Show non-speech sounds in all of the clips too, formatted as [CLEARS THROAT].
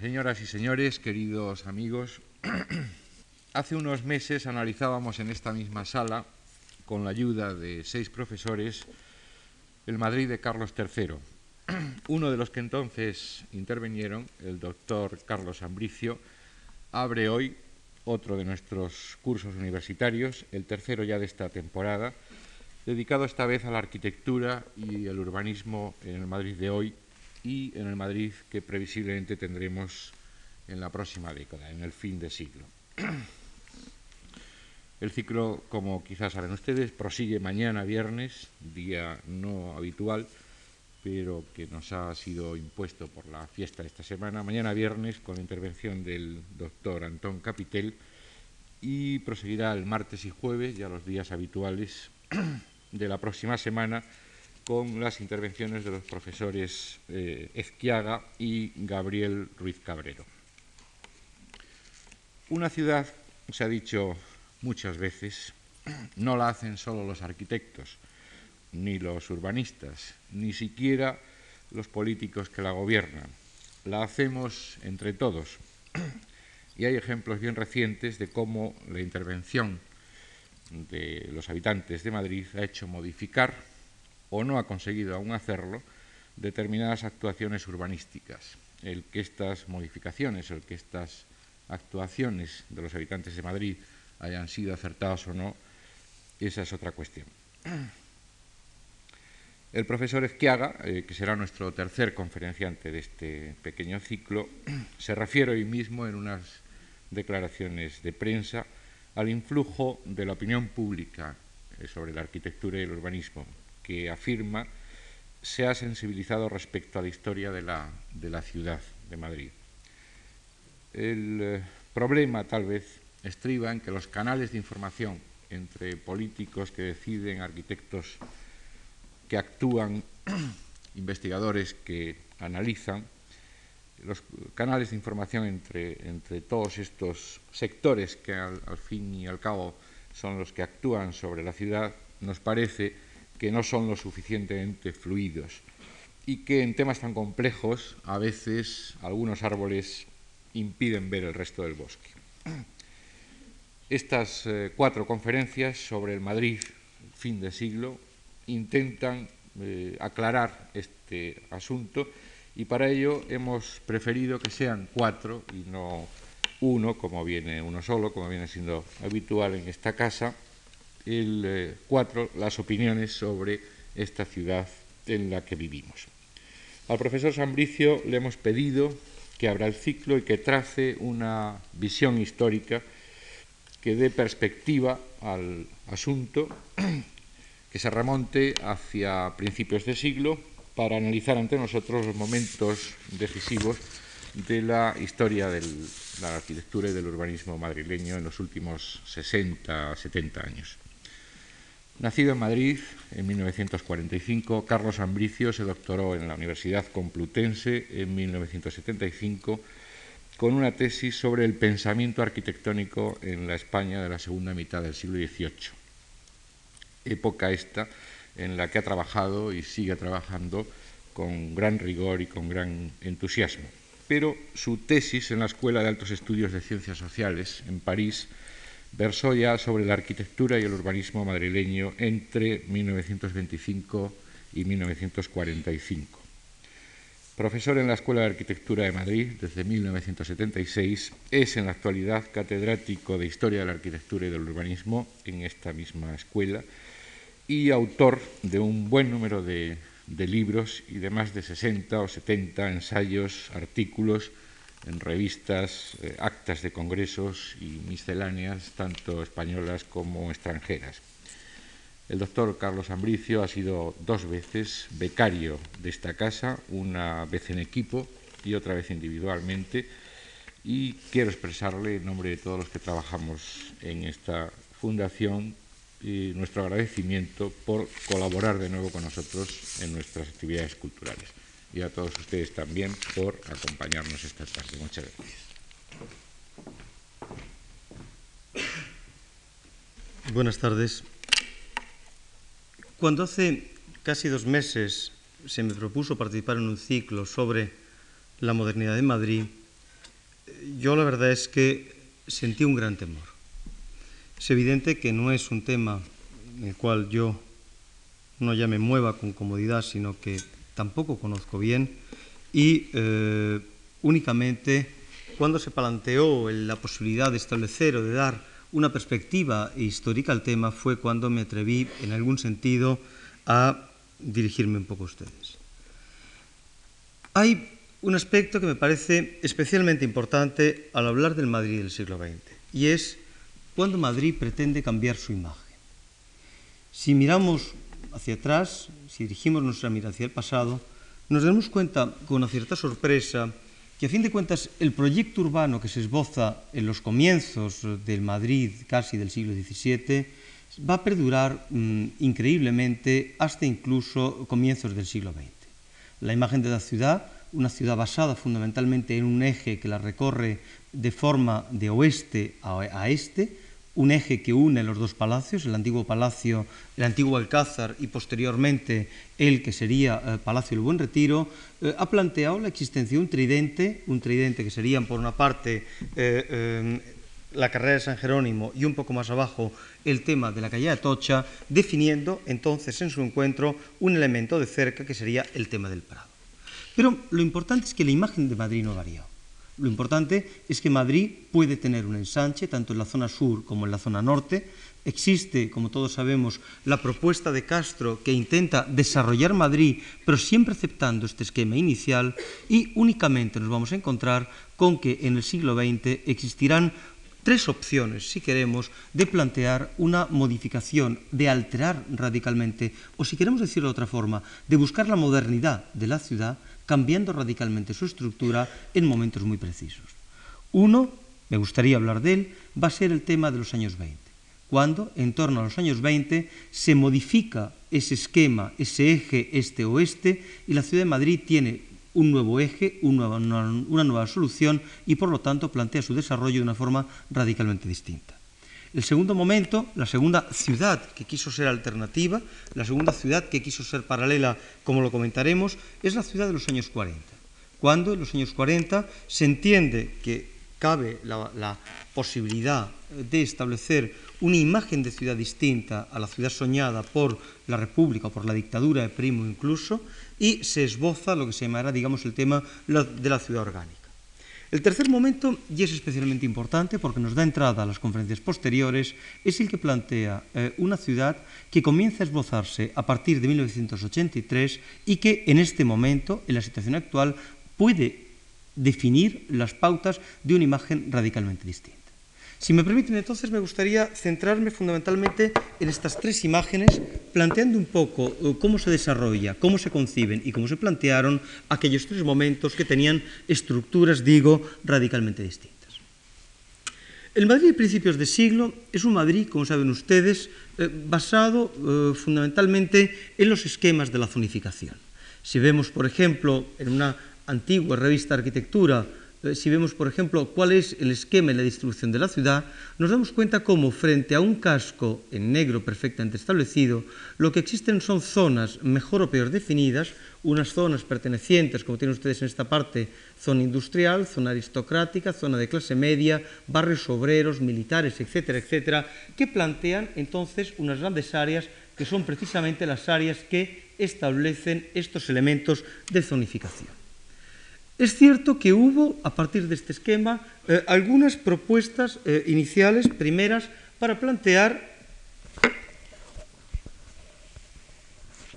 Señoras y señores, queridos amigos, [CLEARS THROAT] hace unos meses analizábamos en esta misma sala, con la ayuda de seis profesores, el Madrid de Carlos III. [CLEARS THROAT] Uno de los que entonces intervinieron, el doctor Carlos Ambricio, abre hoy otro de nuestros cursos universitarios, el tercero ya de esta temporada, dedicado esta vez a la arquitectura y el urbanismo en el Madrid de hoy y en el Madrid que previsiblemente tendremos en la próxima década, en el fin de siglo. [CLEARS THROAT] El ciclo, como quizás saben ustedes, prosigue mañana viernes, día no habitual, pero que nos ha sido impuesto por la fiesta de esta semana, mañana viernes con la intervención del doctor Antón Capitel y proseguirá el martes y jueves, ya los días habituales [CLEARS THROAT] de la próxima semana, con las intervenciones de los profesores eh, Ezquiaga y Gabriel Ruiz Cabrero. Una ciudad, se ha dicho muchas veces, no la hacen solo los arquitectos, ni los urbanistas, ni siquiera los políticos que la gobiernan. La hacemos entre todos. Y hay ejemplos bien recientes de cómo la intervención de los habitantes de Madrid ha hecho modificar, o no ha conseguido aún hacerlo, determinadas actuaciones urbanísticas. El que estas modificaciones, el que estas actuaciones de los habitantes de Madrid hayan sido acertadas o no, esa es otra cuestión. El profesor Ezquiaga, eh, que será nuestro tercer conferenciante de este pequeño ciclo, [CLEARS THROAT] se refiere hoy mismo en unas declaraciones de prensa al influjo de la opinión pública eh, sobre la arquitectura y el urbanismo, que afirma se ha sensibilizado respecto a la historia de la, ciudad de Madrid. El eh, problema, tal vez, estriba en que los canales de información entre políticos que deciden, arquitectos que actúan, [CLEARS THROAT] investigadores que analizan, los canales de información entre, entre todos estos sectores que al, fin y al cabo son los que actúan sobre la ciudad, nos parece que no son lo suficientemente fluidos y que en temas tan complejos a veces algunos árboles impiden ver el resto del bosque. Estas eh, cuatro conferencias sobre el Madrid fin de siglo intentan eh, aclarar este asunto y para ello hemos preferido que sean cuatro y no uno, como viene uno solo, como viene siendo habitual en esta casa, el eh, cuatro, las opiniones sobre esta ciudad en la que vivimos. Al profesor Sambricio le hemos pedido que abra el ciclo y que trace una visión histórica que dé perspectiva al asunto que se remonte hacia principios de siglo para analizar ante nosotros los momentos decisivos de la historia de la arquitectura y del urbanismo madrileño en los últimos 60, 70 años. Nacido en Madrid en 1945, Carlos Ambricio se doctoró en la Universidad Complutense en 1975 con una tesis sobre el pensamiento arquitectónico en la España de la segunda mitad del siglo XVIII época esta en la que ha trabajado y sigue trabajando con gran rigor y con gran entusiasmo. Pero su tesis en la Escuela de Altos Estudios de Ciencias Sociales en París versó ya sobre la arquitectura y el urbanismo madrileño entre 1925 y 1945. Profesor en la Escuela de Arquitectura de Madrid desde 1976, es en la actualidad catedrático de Historia de la Arquitectura y del Urbanismo en esta misma escuela y autor de un buen número de, libros y de más de 60 o 70 ensayos, artículos en revistas, eh, actas de congresos y misceláneas, tanto españolas como extranjeras. El doctor Carlos Ambricio ha sido dos veces becario de esta casa, una vez en equipo y otra vez individualmente, y quiero expresarle en nombre de todos los que trabajamos en esta fundación y nuestro agradecimiento por colaborar de nuevo con nosotros en nuestras actividades culturales. Y a todos ustedes también por acompañarnos esta tarde. Muchas gracias. Buenas tardes. Cuando hace casi dos meses se me propuso participar en un ciclo sobre la modernidad de Madrid, yo la verdad es que sentí un gran temor. Es evidente que no es un tema en el cual yo no ya me mueva con comodidad, sino que tampoco conozco bien y eh, únicamente cuando se planteó la posibilidad de establecer o de dar una perspectiva histórica al tema fue cuando me atreví en algún sentido a dirigirme un poco a ustedes. Hay un aspecto que me parece especialmente importante al hablar del Madrid del siglo XX, y es cuando Madrid pretende cambiar su imagen. Si miramos hacia atrás, si dirigimos nuestra mirada hacia el pasado, nos damos cuenta con una cierta sorpresa que a fin de cuentas el proyecto urbano que se esboza en los comienzos del Madrid casi del siglo XVII va a perdurar mmm, increíblemente hasta incluso comienzos del siglo XX. La imagen de la ciudad una ciudad basada fundamentalmente en un eje que la recorre de forma de oeste a, este, un eje que une los dos palacios, el antiguo palacio, el antiguo Alcázar y posteriormente el que sería eh, Palacio del Buen Retiro, eh, ha planteado la existencia de un tridente, un tridente que serían por una parte eh, eh, la carrera de San Jerónimo y un poco más abajo el tema de la calle de Atocha, definiendo entonces en su encuentro un elemento de cerca que sería el tema del Prado. Pero lo importante es que la imagen de Madrid no varió. Lo importante es que Madrid puede tener un ensanche tanto en la zona sur como en la zona norte. Existe, como todos sabemos, la propuesta de Castro que intenta desarrollar Madrid, pero siempre aceptando este esquema inicial y únicamente nos vamos a encontrar con que en el siglo XX existirán tres opciones, si queremos, de plantear una modificación, de alterar radicalmente, o si queremos decirlo de otra forma, de buscar la modernidad de la ciudad cambiando radicalmente su estructura en momentos muy precisos. Uno, me gustaría hablar de él, va a ser el tema de los años 20, cuando en torno a los años 20 se modifica ese esquema, ese eje este-oeste y la ciudad de Madrid tiene un nuevo eje, una, nueva solución y por lo tanto plantea su desarrollo de una forma radicalmente distinta. El segundo momento, la segunda ciudad que quiso ser alternativa, la segunda ciudad que quiso ser paralela, como lo comentaremos, es la ciudad de los años 40. Cuando en los años 40 se entiende que cabe la, posibilidad de establecer una imagen de ciudad distinta a la ciudad soñada por la República o por la dictadura de Primo incluso, y se esboza lo que se llamará, digamos, el tema de la ciudad orgánica. El tercer momento, y es especialmente importante porque nos da entrada a las conferencias posteriores, es el que plantea eh, una ciudad que comienza a esbozarse a partir de 1983 y que en este momento, en la situación actual, puede definir las pautas de una imagen radicalmente distinta. Si me permiten, entonces me gustaría centrarme fundamentalmente en estas tres imágenes, planteando un poco eh, cómo se desarrolla, cómo se conciben y cómo se plantearon aquellos tres momentos que tenían estructuras, digo, radicalmente distintas. El Madrid de principios de siglo es un Madrid, como saben ustedes, eh, basado eh, fundamentalmente en los esquemas de la zonificación. Si vemos, por ejemplo, en una antigua revista de arquitectura, si vemos, por ejemplo, cuál es el esquema y la distribución de la ciudad, nos damos cuenta cómo frente a un casco en negro perfectamente establecido, lo que existen son zonas mejor o peor definidas, unas zonas pertenecientes, como tienen ustedes en esta parte, zona industrial, zona aristocrática, zona de clase media, barrios obreros, militares, etcétera, etcétera, que plantean entonces unas grandes áreas que son precisamente las áreas que establecen estos elementos de zonificación. Es cierto que hubo, a partir de este esquema, eh, algunas propuestas eh, iniciales, primeras, para plantear,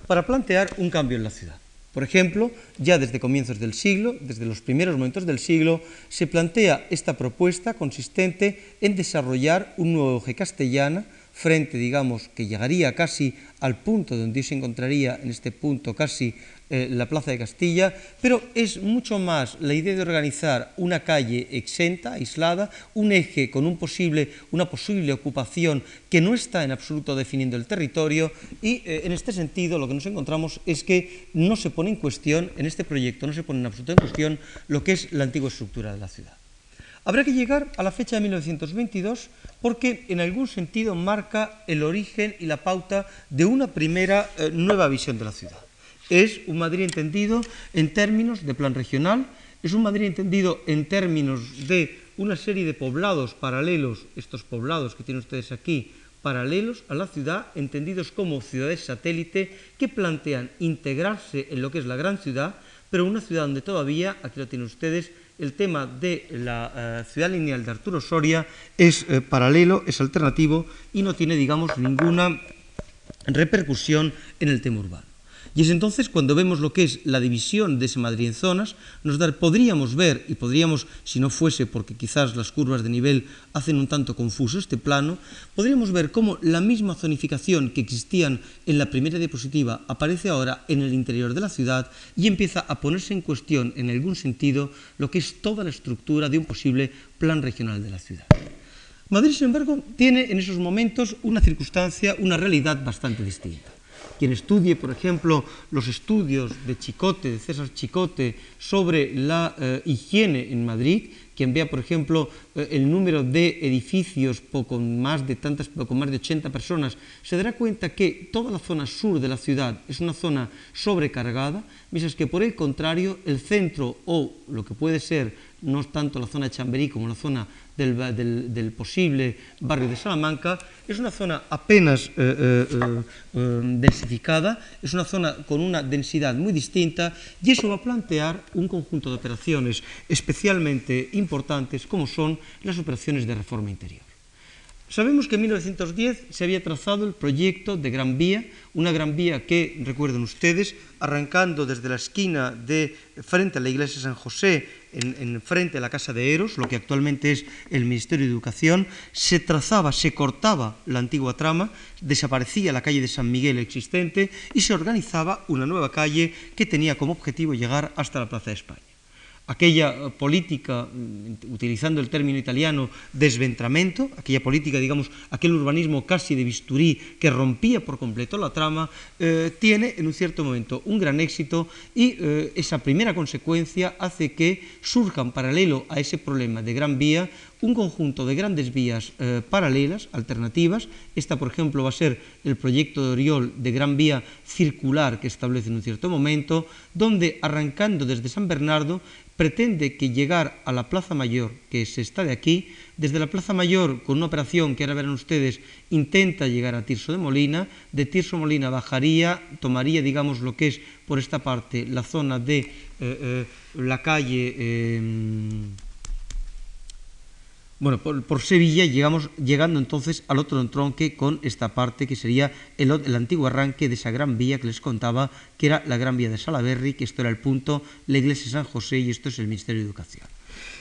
para plantear un cambio en la ciudad. Por ejemplo, ya desde comienzos del siglo, desde los primeros momentos del siglo, se plantea esta propuesta consistente en desarrollar un nuevo eje castellana frente, digamos, que llegaría casi al punto donde se encontraría en este punto casi eh, la Plaza de Castilla, pero es mucho más la idea de organizar una calle exenta, aislada, un eje con un posible, una posible ocupación que no está en absoluto definiendo el territorio y eh, en este sentido lo que nos encontramos es que no se pone en cuestión, en este proyecto no se pone en absoluto en cuestión lo que es la antigua estructura de la ciudad. Habrá que llegar a la fecha de 1922 porque en algún sentido marca el origen y la pauta de una primera eh, nueva visión de la ciudad es un Madrid entendido en términos de plan regional, Es un Madrid entendido en términos de una serie de poblados paralelos, estos poblados que tienen ustedes aquí, paralelos a la ciudad, entendidos como ciudades satélite, que plantean integrarse en lo que es la gran ciudad, pero una ciudad donde todavía, aquí lo tienen ustedes, el tema de la uh, ciudad lineal de Arturo Soria es uh, paralelo, es alternativo y no tiene, digamos, ninguna repercusión en el tema urbano. Y es entonces cuando vemos lo que es la división de ese Madrid en zonas, nos podríamos ver, y podríamos, si no fuese porque quizás las curvas de nivel hacen un tanto confuso este plano, podríamos ver cómo la misma zonificación que existían en la primera diapositiva aparece ahora en el interior de la ciudad y empieza a ponerse en cuestión, en algún sentido, lo que es toda la estructura de un posible plan regional de la ciudad. Madrid, sin embargo, tiene en esos momentos una circunstancia, una realidad bastante distinta. Quien estudie, por ejemplo, los estudios de Chicote, de César Chicote, sobre la eh, higiene en Madrid, quien vea, por ejemplo, eh, el número de edificios poco más de tantas, poco más de 80 personas, se dará cuenta que toda la zona sur de la ciudad es una zona sobrecargada, mientras que por el contrario, el centro o lo que puede ser no tanto la zona de Chamberí como la zona del, posible barrio de Salamanca, es una zona apenas eh, eh, eh, densificada, es una zona con una densidad muy distinta y eso va a plantear un conjunto de operaciones especialmente importantes como son las operaciones de reforma interior. Sabemos que en 1910 se había trazado el proyecto de Gran Vía, una Gran Vía que, recuerden ustedes, arrancando desde la esquina de frente a la iglesia de San José, en, en, frente a la Casa de Eros, lo que actualmente es el Ministerio de Educación, se trazaba, se cortaba la antigua trama, desaparecía la calle de San Miguel existente y se organizaba una nueva calle que tenía como objetivo llegar hasta la Plaza de España aquella política, mm, utilizando el término italiano, desventramento, aquella política, digamos, aquel urbanismo casi de bisturí que rompía por completo la trama, eh, tiene en un cierto momento un gran éxito y eh, esa primera consecuencia hace que surjan paralelo a ese problema de gran vía un conjunto de grandes vías eh, paralelas, alternativas. Esta, por ejemplo, va a ser el proyecto de Oriol de gran vía circular que establece en un cierto momento, donde arrancando desde San Bernardo pretende que llegar a la Plaza Mayor, que se está de aquí, desde la Plaza Mayor, con una operación que ahora verán ustedes, intenta llegar a Tirso de Molina, de Tirso Molina bajaría, tomaría, digamos, lo que es por esta parte la zona de eh, eh, la calle... Bueno, por, Sevilla llegamos llegando entonces al otro entronque con esta parte que sería el, el, antiguo arranque de esa gran vía que les contaba, que era la gran vía de Salaberry, que esto era el punto, la iglesia de San José y esto es el Ministerio de Educación.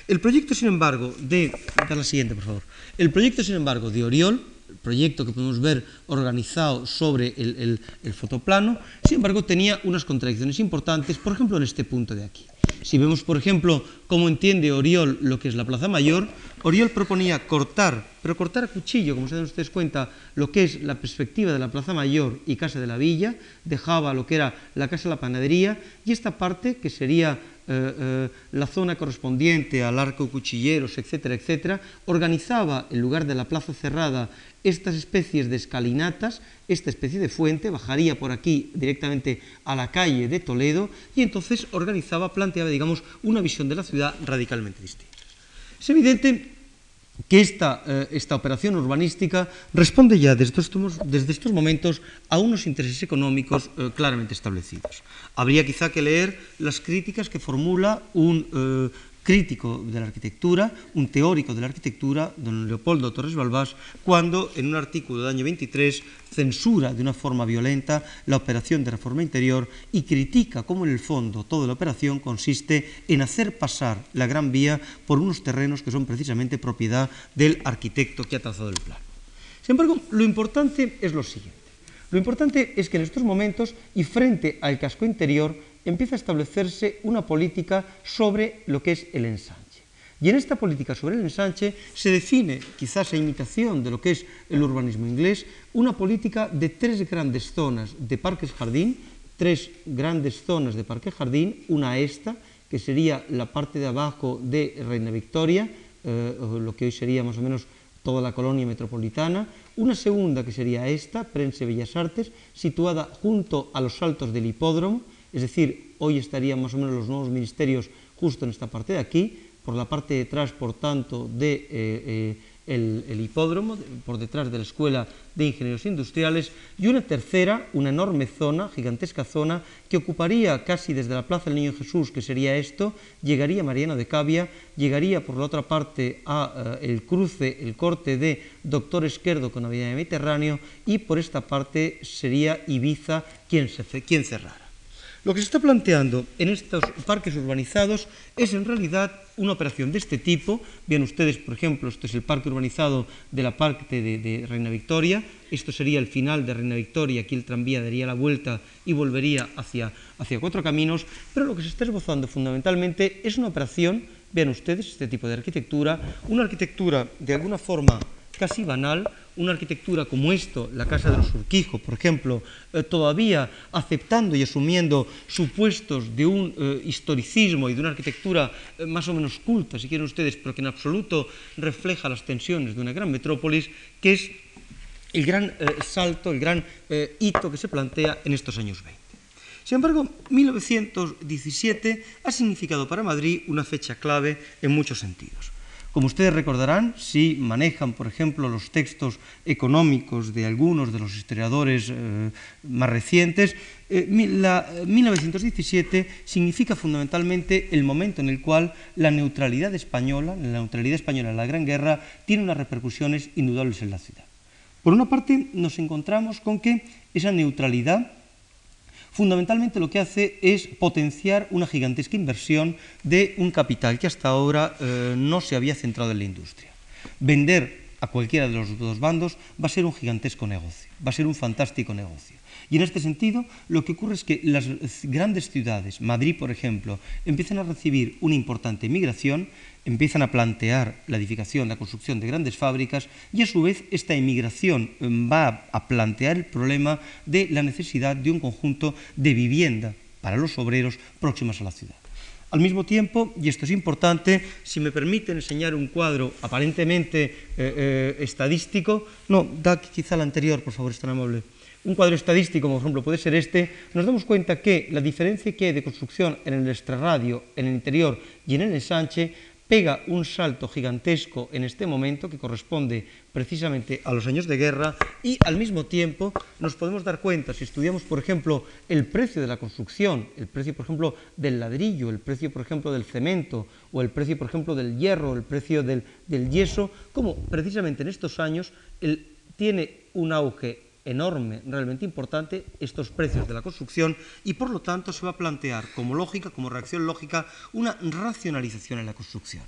El proyecto, sin embargo, de... La siguiente, por favor. El proyecto, sin embargo, de Oriol, proyecto que podemos ver organizado sobre el, el, fotoplano, sin embargo, tenía unas contradicciones importantes, por ejemplo, en este punto de aquí. Si vemos, por ejemplo, cómo entiende Oriol lo que es la Plaza Mayor, Oriol proponía cortar, pero cortar a cuchillo, como se dan ustedes cuenta, lo que es la perspectiva de la Plaza Mayor y Casa de la Villa, dejaba lo que era la Casa de la Panadería y esta parte, que sería eh, eh, la zona correspondiente al arco cuchilleros, etcétera, etcétera, organizaba, en lugar de la plaza cerrada, estas especies de escalinatas, esta especie de fuente, bajaría por aquí directamente a la calle de Toledo y entonces organizaba, planteaba, digamos, una visión de la ciudad radicalmente distinta. Es evidente que esta, eh, esta, operación urbanística responde ya desde estos, desde estos momentos a unos intereses económicos eh, claramente establecidos. Habría quizá que leer las críticas que formula un eh, crítico de la arquitectura, un teórico de la arquitectura, don Leopoldo Torres Balbás, cuando en un artículo del año 23 censura de una forma violenta la operación de reforma interior y critica cómo en el fondo toda la operación consiste en hacer pasar la Gran Vía por unos terrenos que son precisamente propiedad del arquitecto que ha trazado el plan. Sin embargo, lo importante es lo siguiente. Lo importante es que en estos momentos y frente al casco interior empieza a establecerse una política sobre lo que es el ensanche. Y en esta política sobre el ensanche se define, quizás a imitación de lo que es el urbanismo inglés, una política de tres grandes zonas de parques jardín, tres grandes zonas de parque jardín, una esta, que sería la parte de abajo de Reina Victoria, eh, lo que hoy sería más o menos toda la colonia metropolitana, una segunda que sería esta, Prense Bellas Artes, situada junto a los saltos del hipódromo, es decir, hoy estarían más o menos los nuevos ministerios justo en esta parte de aquí, por la parte de atrás, por tanto, de... Eh, eh, el, hipódromo, por detrás de la Escuela de Ingenieros Industriales, y una tercera, una enorme zona, gigantesca zona, que ocuparía casi desde la Plaza del Niño Jesús, que sería esto, llegaría Mariano de Cavia, llegaría por la otra parte a uh, el cruce, el corte de Doctor Esquerdo con Avenida Mediterráneo, y por esta parte sería Ibiza quien, se, quien cerrara. Lo que se está planteando en estos parques urbanizados es en realidad una operación de este tipo. Vean ustedes, por ejemplo, este es el parque urbanizado de la parte de, Reina Victoria. Esto sería el final de Reina Victoria. Aquí el tranvía daría la vuelta y volvería hacia, hacia cuatro caminos. Pero lo que se está esbozando fundamentalmente es una operación, vean ustedes este tipo de arquitectura, una arquitectura de alguna forma casi banal, una arquitectura como esto, la Casa de los Urquijo, por ejemplo, eh, todavía aceptando y asumiendo supuestos de un eh, historicismo y de una arquitectura eh, más o menos culta, si quieren ustedes, pero que en absoluto refleja las tensiones de una gran metrópolis, que es el gran salto, el gran hito que se plantea en estos años 20. Sin embargo, 1917 ha significado para Madrid una fecha clave en muchos sentidos. Como ustedes recordarán, si manejan, por ejemplo, los textos económicos de algunos de los historiadores eh, más recientes, eh, la, 1917 significa fundamentalmente el momento en el cual la neutralidad española, la neutralidad española en la Gran Guerra, tiene unas repercusiones indudables en la ciudad. Por una parte, nos encontramos con que esa neutralidad fundamentalmente lo que hace es potenciar una gigantesca inversión de un capital que hasta ahora eh, no se había centrado en la industria. Vender a cualquiera de los dos bandos va a ser un gigantesco negocio, va a ser un fantástico negocio. Y en este sentido, lo que ocurre es que las grandes ciudades, Madrid por ejemplo, empiezan a recibir una importante migración empiezan a plantear la edificación, la construcción de grandes fábricas y a su vez esta emigración em, va a plantear el problema de la necesidad de un conjunto de vivienda para los obreros próximas a la ciudad. Al mismo tiempo, y esto es importante, si me permiten enseñar un cuadro aparentemente eh, eh, estadístico, no, da quizá el anterior, por favor, es tan amable. Un cuadro estadístico, como por ejemplo puede ser este, nos damos cuenta que la diferencia que hay de construcción en el extrarradio, en el interior y en el ensanche pega un salto gigantesco en este momento que corresponde precisamente a los años de guerra y al mismo tiempo nos podemos dar cuenta, si estudiamos por ejemplo el precio de la construcción, el precio por ejemplo del ladrillo, el precio por ejemplo del cemento o el precio por ejemplo del hierro, el precio del, yeso, como precisamente en estos años tiene un auge enorme, realmente importante, estos precios de la construcción y por lo tanto se va a plantear como lógica, como reacción lógica, una racionalización en la construcción.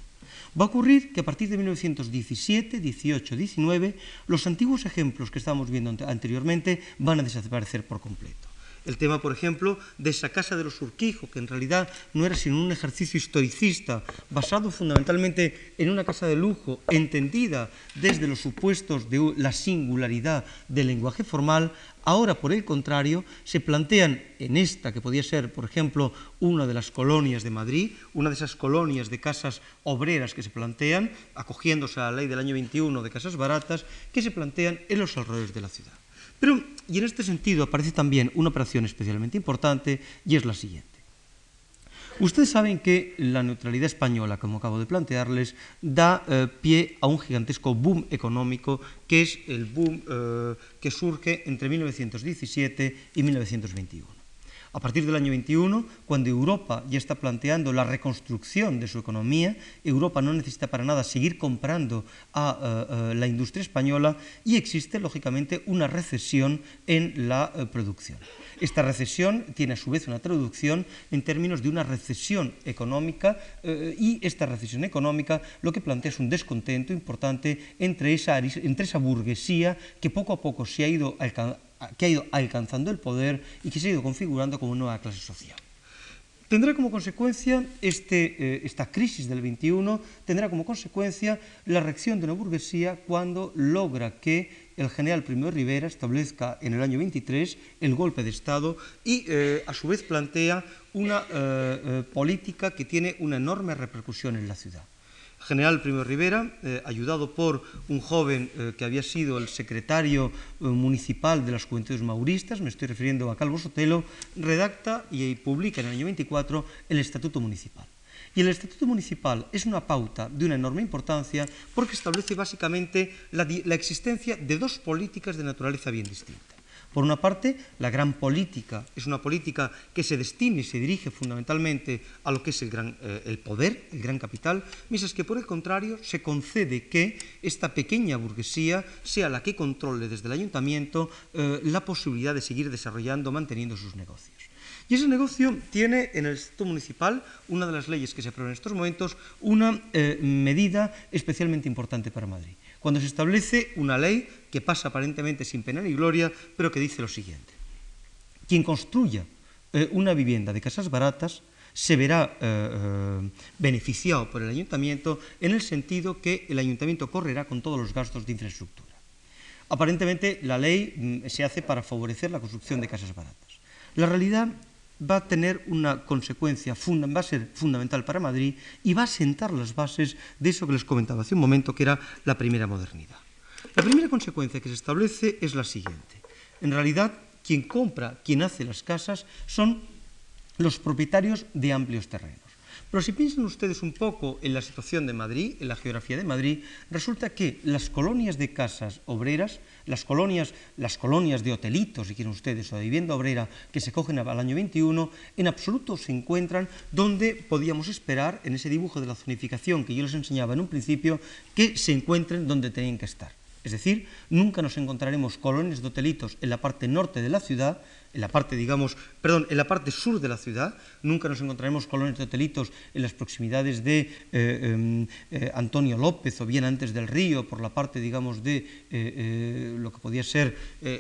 Va a ocurrir que a partir de 1917, 18, 19, los antiguos ejemplos que estábamos viendo anteriormente van a desaparecer por completo el tema, por ejemplo, de esa casa de los Urquijo, que en realidad no era sino un ejercicio historicista, basado fundamentalmente en una casa de lujo, entendida desde los supuestos de la singularidad del lenguaje formal, ahora, por el contrario, se plantean en esta, que podía ser, por ejemplo, una de las colonias de Madrid, una de esas colonias de casas obreras que se plantean, acogiéndose a la ley del año 21 de casas baratas, que se plantean en los alrededores de la ciudad. Pero, y en este sentido aparece también una operación especialmente importante y es la siguiente. Ustedes saben que la neutralidad española, como acabo de plantearles, da eh, pie a un gigantesco boom económico que es el boom eh, que surge entre 1917 y 1921. A partir del año 21, cuando Europa ya está planteando la reconstrucción de su economía, Europa no necesita para nada seguir comprando a uh, uh, la industria española y existe, lógicamente, una recesión en la uh, producción. Esta recesión tiene a su vez una traducción en términos de una recesión económica y esta recesión económica lo que plantea es un descontento importante entre esa, entre esa burguesía que poco a poco se ha ido que ha ido alcanzando el poder y que se ha ido configurando como nueva clase social. Tendrá como consecuencia este, eh, esta crisis del 21, tendrá como consecuencia la reacción de una burguesía cuando logra que el general Primo Rivera establezca en el año 23 el golpe de Estado y eh, a su vez plantea una eh, eh política que tiene una enorme repercusión en la ciudad general Primo Rivera, eh, ayudado por un joven eh, que había sido el secretario eh, municipal de las Juventudes Mauristas, me estoy refiriendo a Calvo Sotelo, redacta y publica en el año 24 el Estatuto Municipal. Y el Estatuto Municipal es una pauta de una enorme importancia porque establece básicamente la, la existencia de dos políticas de naturaleza bien distinta. Por una parte, la gran política es una política que se destina y se dirige fundamentalmente a lo que es el, gran, eh, el, poder, el gran capital, mientras que por el contrario se concede que esta pequeña burguesía sea la que controle desde el ayuntamiento eh, la posibilidad de seguir desarrollando, manteniendo sus negocios. Y ese negocio tiene en el Estado municipal, una de las leyes que se aprueban en estos momentos, una eh, medida especialmente importante para Madrid cuando se establece una ley que pasa aparentemente sin pena ni gloria, pero que dice lo siguiente. Quien construya eh, una vivienda de casas baratas se verá eh, eh, beneficiado por el ayuntamiento en el sentido que el ayuntamiento correrá con todos los gastos de infraestructura. Aparentemente la ley mm, se hace para favorecer la construcción de casas baratas. La realidad va a tener una consecuencia, va a ser fundamental para Madrid y va a sentar las bases de eso que les comentaba hace un momento, que era la primera modernidad. La primera consecuencia que se establece es la siguiente. En realidad, quien compra, quien hace las casas, son los propietarios de amplios terrenos. Pero si piensan ustedes un poco en la situación de Madrid, en la geografía de Madrid, resulta que las colonias de casas obreras las colonias, las colonias de hotelitos, si quieren ustedes, o de vivienda obrera que se cogen al año 21, en absoluto se encuentran donde podíamos esperar, en ese dibujo de la zonificación que yo les enseñaba en un principio, que se encuentren donde tenían que estar. Es decir, nunca nos encontraremos colonias de hotelitos en la parte norte de la ciudad, en la parte, digamos, perdón, en la parte sur de la ciudad, nunca nos encontraremos colonias de hotelitos en las proximidades de eh, em, eh, Antonio López o bien antes del río, por la parte, digamos, de eh, lo que podía ser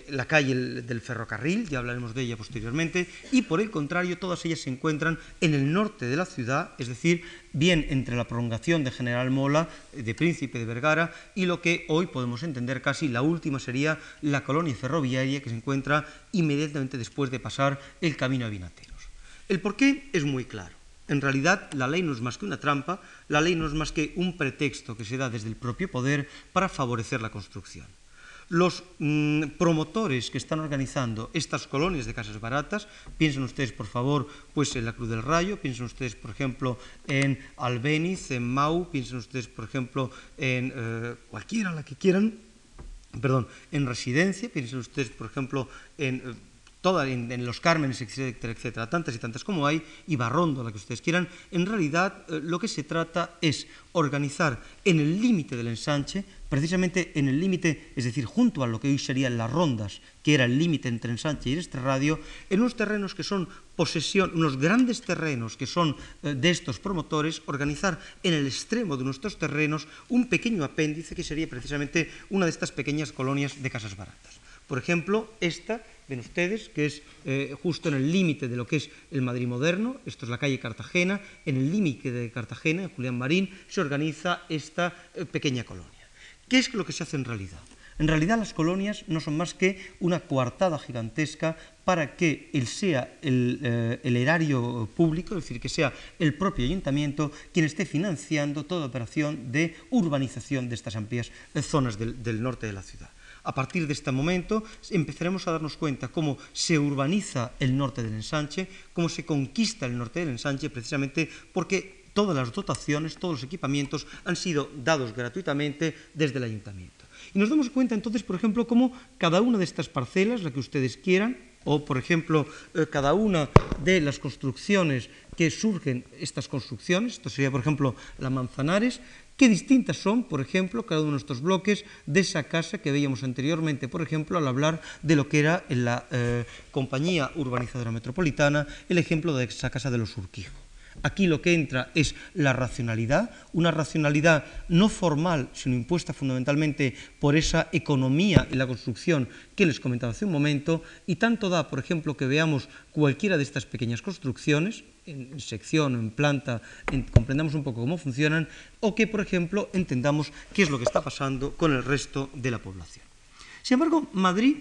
la calle del ferrocarril, ya hablaremos de ella posteriormente, y por el contrario, todas ellas se encuentran en el norte de la ciudad, es decir, bien entre la prolongación de General Mola, de Príncipe de Vergara, y lo que hoy podemos entender casi la última sería la colonia ferroviaria que se encuentra inmediatamente después de pasar el camino a Vinateros. El porqué es muy claro. En realidad, la ley no es más que una trampa, la ley no es más que un pretexto que se da desde el propio poder para favorecer la construcción. Los mm, promotores que están organizando estas colonias de casas baratas, piensen ustedes, por favor, pues en la Cruz del Rayo, piensen ustedes, por ejemplo, en Albeniz, en Mau, piensen ustedes, por ejemplo, en eh, cualquiera, la que quieran, perdón, en residencia, piensen ustedes, por ejemplo, en... Eh, toda, en, los Cármenes, etcétera, etcétera, tantas y tantas como hay, y Barrondo, la que ustedes quieran, en realidad eh, lo que se trata es organizar en el límite del ensanche, precisamente en el límite, es decir, junto a lo que hoy serían las rondas, que era el límite entre ensanche y este radio, en unos terrenos que son posesión, unos grandes terrenos que son eh, de estos promotores, organizar en el extremo de nuestros terrenos un pequeño apéndice que sería precisamente una de estas pequeñas colonias de casas baratas. Por ejemplo, esta ven ustedes, que es eh, justo en el límite de lo que es el Madrid moderno, esto es la calle Cartagena, en el límite de Cartagena, en Julián Marín, se organiza esta eh, pequeña colonia. ¿Qué es lo que se hace en realidad? En realidad las colonias no son más que una coartada gigantesca para que el sea el, eh, el, erario público, es decir, que sea el propio ayuntamiento quien esté financiando toda operación de urbanización de estas amplias zonas del norte de la ciudad. A partir de este momento empezaremos a darnos cuenta cómo se urbaniza el norte del ensanche, cómo se conquista el norte del ensanche, precisamente porque todas las dotaciones, todos los equipamientos han sido dados gratuitamente desde el ayuntamiento. Y nos damos cuenta entonces, por ejemplo, cómo cada una de estas parcelas, la que ustedes quieran, o por ejemplo, eh, cada una de las construcciones que surgen, estas construcciones, esto sería por ejemplo la Manzanares, Qué distintas son, por ejemplo, cada uno de estos bloques de esa casa que veíamos anteriormente, por ejemplo, al hablar de lo que era la eh, compañía urbanizadora metropolitana, el ejemplo de esa casa de los Urquijo. Aquí lo que entra es la racionalidad, una racionalidad no formal, sino impuesta fundamentalmente por esa economía en la construcción que les comentaba hace un momento, y tanto da, por ejemplo, que veamos cualquiera de estas pequeñas construcciones, en sección o en planta, comprendamos un poco cómo funcionan, o que, por ejemplo, entendamos qué es lo que está pasando con el resto de la población. Sin embargo, Madrid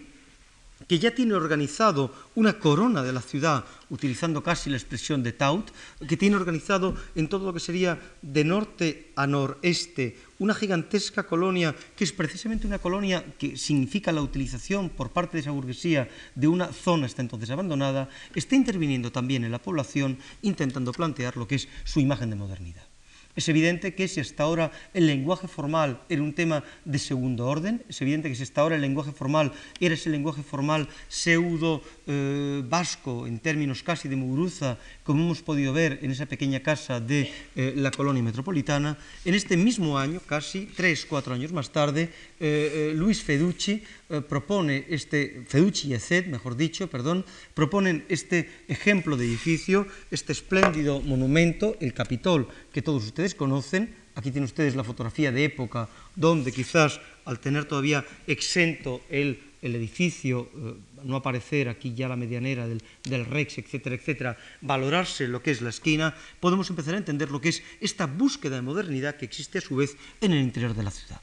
que ya tiene organizado una corona de la ciudad, utilizando casi la expresión de Taut, que tiene organizado en todo lo que sería de norte a noreste una gigantesca colonia, que es precisamente una colonia que significa la utilización por parte de esa burguesía de una zona hasta entonces abandonada, está interviniendo también en la población intentando plantear lo que es su imagen de modernidad. Es evidente que si hasta ahora el lenguaje formal era un tema de segundo orden, es evidente que si hasta ahora el lenguaje formal era ese lenguaje formal pseudo eh, vasco en términos casi de Muguruza, como hemos podido ver en esa pequeña casa de eh, la colonia metropolitana, en este mismo año, casi tres, cuatro años más tarde, eh, Luis Feducci eh, propone este, Feducci y mejor dicho, perdón, proponen este ejemplo de edificio, este espléndido monumento, el Capitol, que todos ustedes conocen. Aquí tienen ustedes la fotografía de época donde quizás al tener todavía exento el, el edificio, eh, no aparecer aquí ya la medianera del, del, Rex, etcétera, etcétera, valorarse lo que es la esquina, podemos empezar a entender lo que es esta búsqueda de modernidad que existe a su vez en el interior de la ciudad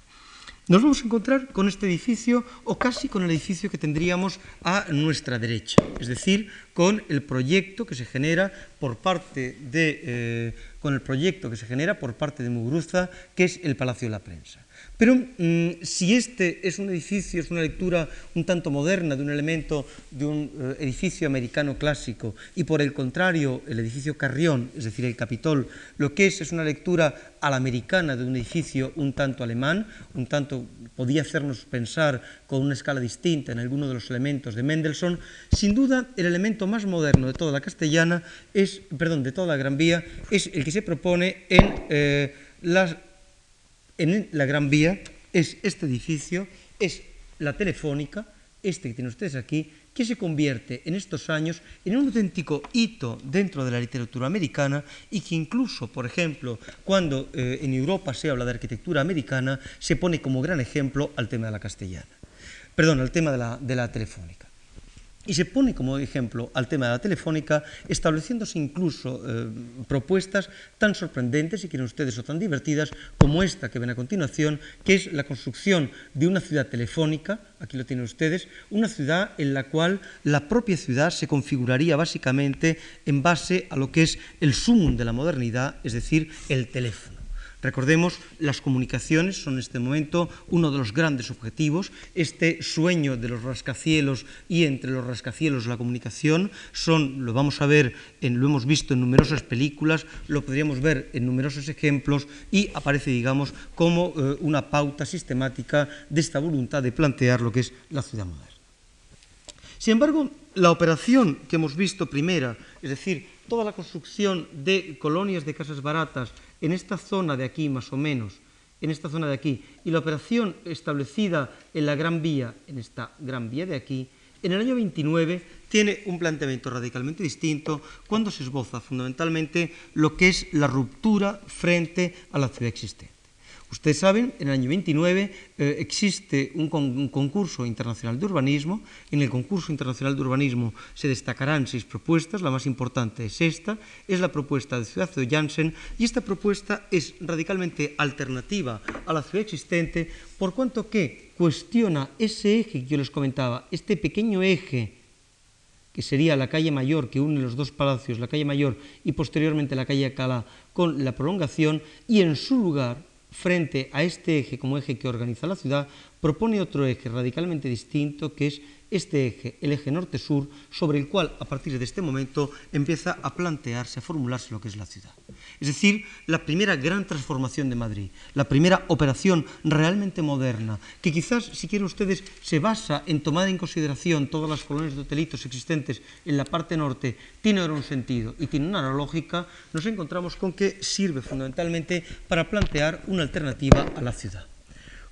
nos vamos a encontrar con este edificio o casi con el edificio que tendríamos a nuestra derecha, es decir, con el proyecto que se genera por parte de, eh, con el proyecto que se genera por parte de Muguruza, que es el Palacio de la Prensa. Pero mmm, si este es un edificio, es una lectura un tanto moderna de un elemento de un eh, edificio americano clásico y por el contrario el edificio Carrión, es decir, el Capitol, lo que es es una lectura a la americana de un edificio un tanto alemán, un tanto podía hacernos pensar con una escala distinta en alguno de los elementos de Mendelssohn, sin duda el elemento más moderno de toda la castellana es, perdón, de toda la Gran Vía es el que se propone en eh, las en la Gran Vía es este edificio, es la telefónica, este que tienen ustedes aquí, que se convierte en estos años en un auténtico hito dentro de la literatura americana y que incluso, por ejemplo, cuando eh, en Europa se habla de arquitectura americana, se pone como gran ejemplo al tema de la castellana, perdón, al tema de la, de la telefónica. Y se pone como ejemplo al tema de la telefónica, estableciéndose incluso eh, propuestas tan sorprendentes, y quieren ustedes, o tan divertidas, como esta que ven a continuación, que es la construcción de una ciudad telefónica, aquí lo tienen ustedes, una ciudad en la cual la propia ciudad se configuraría básicamente en base a lo que es el sumum de la modernidad, es decir, el teléfono. Recordemos, las comunicaciones son en este momento uno de los grandes objetivos. Este sueño de los rascacielos y entre los rascacielos la comunicación son, lo vamos a ver, en, lo hemos visto en numerosas películas, lo podríamos ver en numerosos ejemplos y aparece, digamos, como eh, una pauta sistemática de esta voluntad de plantear lo que es la ciudad moderna. Sin embargo, la operación que hemos visto primera, es decir, toda la construcción de colonias de casas baratas en esta zona de aquí más o menos, en esta zona de aquí, y la operación establecida en la Gran Vía, en esta Gran Vía de aquí, en el año 29 tiene un planteamiento radicalmente distinto cuando se esboza fundamentalmente lo que es la ruptura frente a la ciudad existente. Ustedes saben, en el año 29 eh, existe un, con, un, concurso internacional de urbanismo. En el concurso internacional de urbanismo se destacarán seis propuestas. La más importante es esta, es la propuesta de Ciudad de Janssen y esta propuesta es radicalmente alternativa a la ciudad existente por cuanto que cuestiona ese eje que yo les comentaba, este pequeño eje que sería la calle Mayor que une los dos palacios, la calle Mayor y posteriormente la calle Alcalá con la prolongación y en su lugar frente a este eje como eje que organiza la ciudad, propone otro eje radicalmente distinto que es este eje, el eje norte-sur, sobre el cual a partir de este momento empieza a plantearse, a formularse lo que es la ciudad. Es decir, la primera gran transformación de Madrid, la primera operación realmente moderna, que quizás, si quieren ustedes, se basa en tomar en consideración todas las colonias de hotelitos existentes en la parte norte, tiene ahora un sentido y tiene una lógica, nos encontramos con que sirve fundamentalmente para plantear una alternativa a la ciudad.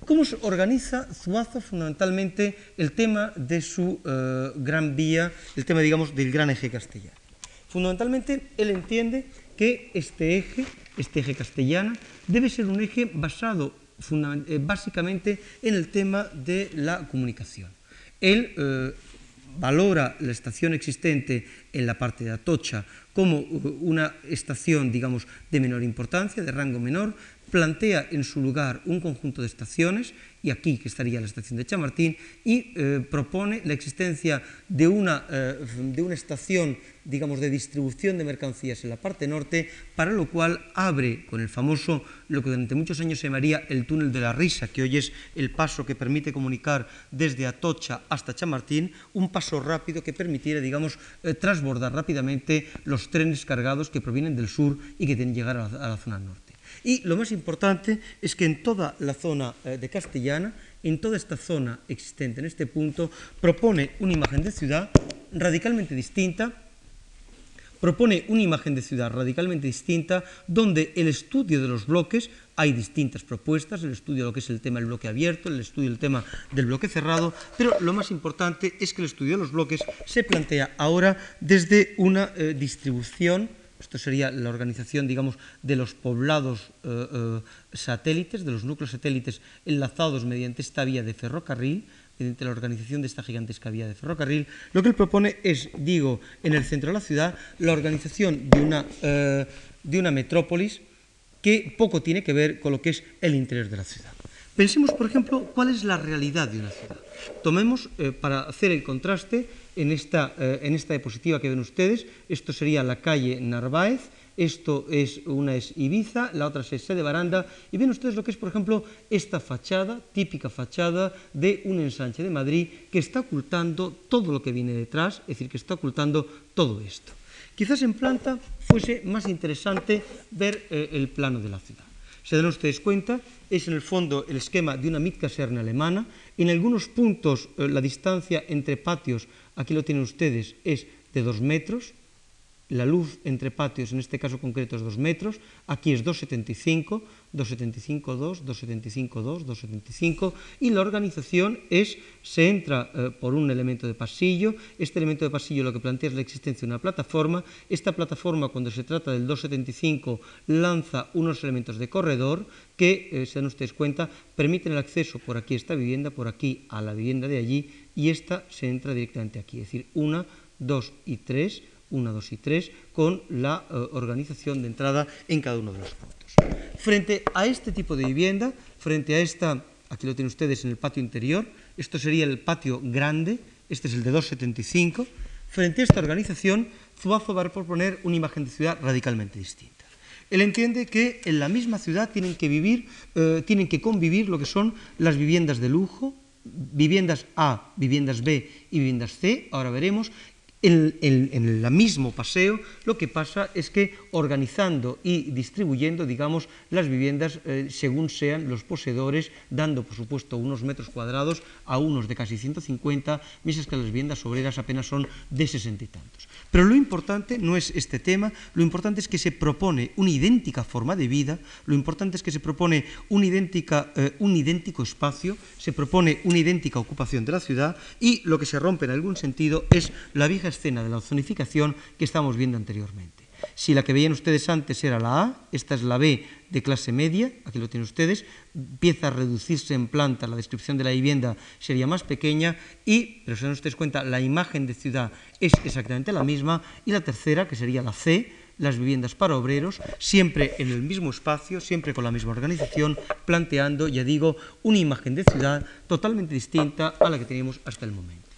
¿Cómo organiza Zuazo fundamentalmente el tema de su eh, gran vía, el tema, digamos, del gran eje castellano? Fundamentalmente, él entiende que este eje, este eje castellano, debe ser un eje basado eh, básicamente en el tema de la comunicación. Él eh, valora la estación existente en la parte de Atocha como una estación, digamos, de menor importancia, de rango menor, plantea en su lugar un conjunto de estaciones, y aquí que estaría la estación de Chamartín, y eh, propone la existencia de una, eh, de una estación, digamos, de distribución de mercancías en la parte norte, para lo cual abre con el famoso, lo que durante muchos años se llamaría el túnel de la risa, que hoy es el paso que permite comunicar desde Atocha hasta Chamartín, un paso rápido que permitiera, digamos, eh, transbordar rápidamente los trenes cargados que provienen del sur y que tienen que llegar a la, a la zona norte. Y lo más importante es que en toda la zona eh, de Castellana, en toda esta zona existente en este punto, propone una imagen de ciudad radicalmente distinta, propone una imagen de ciudad radicalmente distinta, donde el estudio de los bloques, hay distintas propuestas, el estudio de lo que es el tema del bloque abierto, el estudio del tema del bloque cerrado, pero lo más importante es que el estudio de los bloques se plantea ahora desde una eh, distribución esto sería la organización, digamos, de los poblados eh, eh, satélites, de los núcleos satélites enlazados mediante esta vía de ferrocarril, mediante la organización de esta gigantesca vía de ferrocarril, lo que él propone es, digo, en el centro de la ciudad, la organización de una, eh, de una metrópolis que poco tiene que ver con lo que es el interior de la ciudad. Pensemos, por ejemplo, cuál es la realidad de una ciudad. Tomemos, para hacer el contraste, en esta, eh, en esta diapositiva que ven ustedes, esto sería la calle Narváez, esto es una es Ibiza, la otra es Sede Baranda, y ven ustedes lo que es, por ejemplo, esta fachada, típica fachada de un ensanche de Madrid, que está ocultando todo lo que viene detrás, es decir, que está ocultando todo esto. Quizás en planta fuese más interesante ver eh, el plano de la ciudad. Se dan ustedes cuenta, es en el fondo el esquema de una mitcaserna alemana. En algunos puntos eh, la distancia entre patios, aquí lo tienen ustedes, es de dos metros, la luz entre patios, en este caso concreto, es 2 metros, aquí es 2,75, 2,75, 2, 2,75, 2, 2,75, y la organización es, se entra eh, por un elemento de pasillo, este elemento de pasillo lo que plantea es la existencia de una plataforma, esta plataforma cuando se trata del 2,75 lanza unos elementos de corredor que, eh, se dan ustedes cuenta, permiten el acceso por aquí a esta vivienda, por aquí a la vivienda de allí, y esta se entra directamente aquí, es decir, una, dos y tres, 1, 2 y 3, con la eh, organización de entrada en cada uno de los puntos. Frente a este tipo de vivienda, frente a esta, aquí lo tienen ustedes en el patio interior, esto sería el patio grande, este es el de 2,75, frente a esta organización, Zuazo va a proponer una imagen de ciudad radicalmente distinta. Él entiende que en la misma ciudad tienen que vivir, eh, tienen que convivir lo que son las viviendas de lujo, viviendas A, viviendas B y viviendas C, ahora veremos, en, en, en, el mismo paseo, lo que pasa es que organizando y distribuyendo, digamos, las viviendas eh, según sean los poseedores, dando, por supuesto, unos metros cuadrados a unos de casi 150, mientras que las viviendas obreras apenas son de 60 y tantos. Pero lo importante no es este tema, lo importante es que se propone una idéntica forma de vida, lo importante es que se propone un, idéntica, eh, un idéntico espacio, se propone una idéntica ocupación de la ciudad y lo que se rompe en algún sentido es la vieja escena de la zonificación que estamos viendo anteriormente. Si la que veían ustedes antes era la A, esta es la B de clase media, aquí lo tienen ustedes, empieza a reducirse en planta, la descripción de la vivienda sería más pequeña y, pero se dan ustedes cuenta, la imagen de ciudad es exactamente la misma y la tercera, que sería la C, las viviendas para obreros, siempre en el mismo espacio, siempre con la misma organización, planteando, ya digo, una imagen de ciudad totalmente distinta a la que teníamos hasta el momento.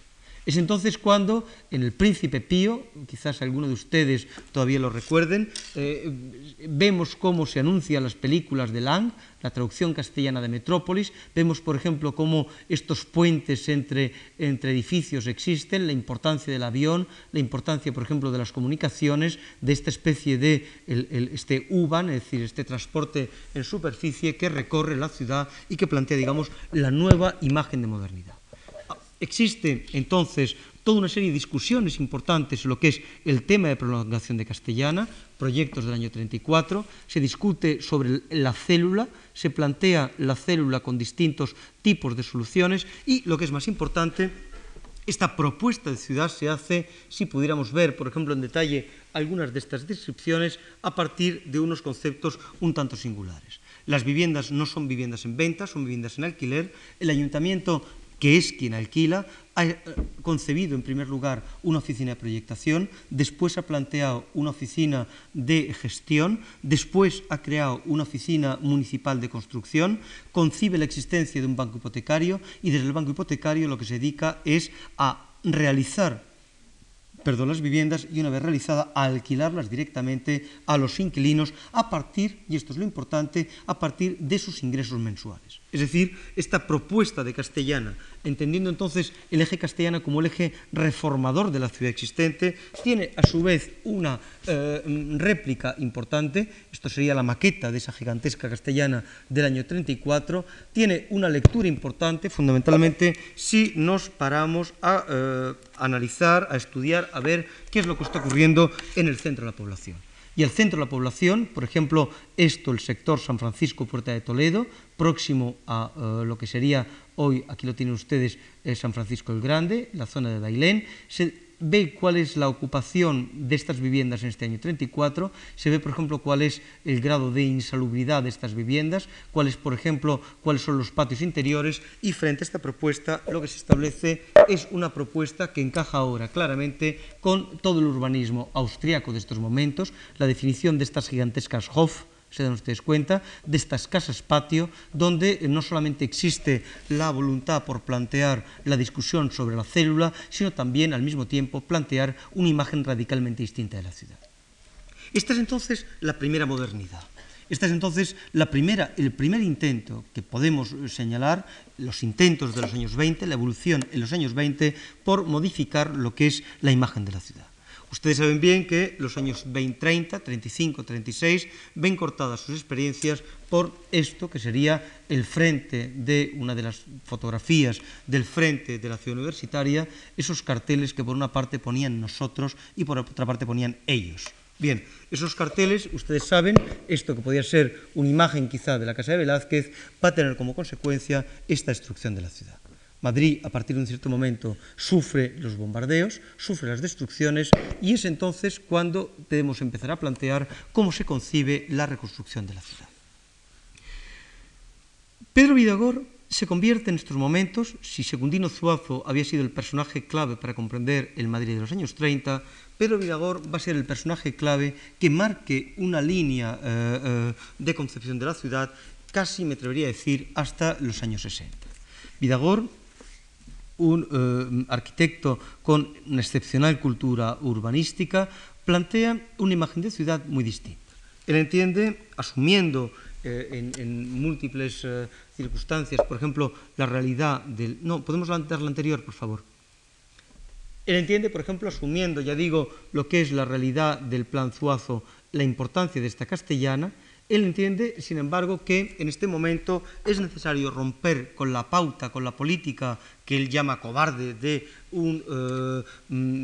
Es entonces cuando en El Príncipe Pío, quizás alguno de ustedes todavía lo recuerden, eh, vemos cómo se anuncian las películas de Lang, la traducción castellana de Metrópolis, vemos, por ejemplo, cómo estos puentes entre, entre edificios existen, la importancia del avión, la importancia, por ejemplo, de las comunicaciones, de esta especie de este U-Bahn, es decir, este transporte en superficie que recorre la ciudad y que plantea, digamos, la nueva imagen de modernidad. Existe entonces toda una serie de discusiones importantes en lo que es el tema de prolongación de Castellana, proyectos del año 34, se discute sobre la célula, se plantea la célula con distintos tipos de soluciones y, lo que es más importante, esta propuesta de ciudad se hace, si pudiéramos ver, por ejemplo, en detalle algunas de estas descripciones, a partir de unos conceptos un tanto singulares. Las viviendas no son viviendas en venta, son viviendas en alquiler. El ayuntamiento que es quien alquila, ha eh, concebido en primer lugar una oficina de proyectación, después ha planteado una oficina de gestión, después ha creado una oficina municipal de construcción, concibe la existencia de un banco hipotecario y desde el banco hipotecario lo que se dedica es a realizar perdón, las viviendas y una vez realizada a alquilarlas directamente a los inquilinos a partir, y esto es lo importante, a partir de sus ingresos mensuales. Es decir, esta propuesta de Castellana, entendiendo entonces el eje castellana como el eje reformador de la ciudad existente, tiene a su vez una eh, réplica importante, esto sería la maqueta de esa gigantesca castellana del año 34, tiene una lectura importante, fundamentalmente si nos paramos a eh, analizar, a estudiar, a ver qué es lo que está ocurriendo en el centro de la población. Y el centro de la población, por ejemplo, esto, el sector San Francisco, Puerta de Toledo, próximo a uh, lo que sería hoy, aquí lo tienen ustedes, eh, San Francisco el Grande, la zona de Dailén, se ve cuál es la ocupación de estas viviendas en este año 34, se ve, por ejemplo, cuál es el grado de insalubridad de estas viviendas, cuáles, por ejemplo, cuáles son los patios interiores y frente a esta propuesta lo que se establece es una propuesta que encaja ahora claramente con todo el urbanismo austriaco de estos momentos, la definición de estas gigantescas Hof, se dan ustedes cuenta, de estas casas patio, donde no solamente existe la voluntad por plantear la discusión sobre la célula, sino también al mismo tiempo plantear una imagen radicalmente distinta de la ciudad. Esta es entonces la primera modernidad. Esta es entonces la primera, el primer intento que podemos señalar, los intentos de los años 20, la evolución en los años 20, por modificar lo que es la imagen de la ciudad. Ustedes saben bien que los años 20, 30, 35, 36 ven cortadas sus experiencias por esto que sería el frente de una de las fotografías del frente de la ciudad universitaria, esos carteles que por una parte ponían nosotros y por otra parte ponían ellos. Bien, esos carteles, ustedes saben, esto que podía ser una imagen quizá de la Casa de Velázquez, va a tener como consecuencia esta destrucción de la ciudad. Madrid, a partir de un cierto momento, sufre los bombardeos, sufre las destrucciones, y es entonces cuando debemos empezar a plantear cómo se concibe la reconstrucción de la ciudad. Pedro Vidagor se convierte en estos momentos, si Secundino Zuazo había sido el personaje clave para comprender el Madrid de los años 30, Pedro Vidagor va a ser el personaje clave que marque una línea eh, eh, de concepción de la ciudad, casi me atrevería a decir hasta los años 60. Vidagor un eh, arquitecto con una excepcional cultura urbanística, plantea una imagen de ciudad muy distinta. Él entiende, asumiendo eh, en, múltiples eh, circunstancias, por ejemplo, la realidad del... No, podemos levantar la anterior, por favor. Él entiende, por ejemplo, asumiendo, ya digo, lo que es la realidad del plan Zuazo, la importancia de esta castellana, él entiende, sin embargo, que en este momento es necesario romper con la pauta, con la política que él llama cobarde de, un, eh,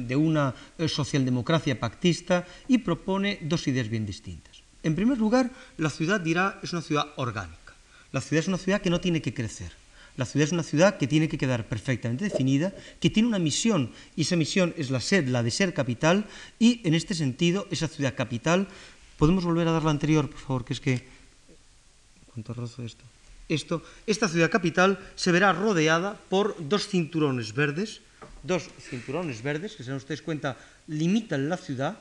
de una socialdemocracia pactista y propone dos ideas bien distintas. En primer lugar, la ciudad dirá es una ciudad orgánica. La ciudad es una ciudad que no tiene que crecer. La ciudad es una ciudad que tiene que quedar perfectamente definida, que tiene una misión, y esa misión es la, ser, la de ser capital, y en este sentido, esa ciudad capital ¿Podemos volver a dar la anterior, por favor? Que es que... ¿Cuánto rozo esto? esto? Esta ciudad capital se verá rodeada por dos cinturones verdes, dos cinturones verdes, que se dan ustedes cuenta, limitan la ciudad,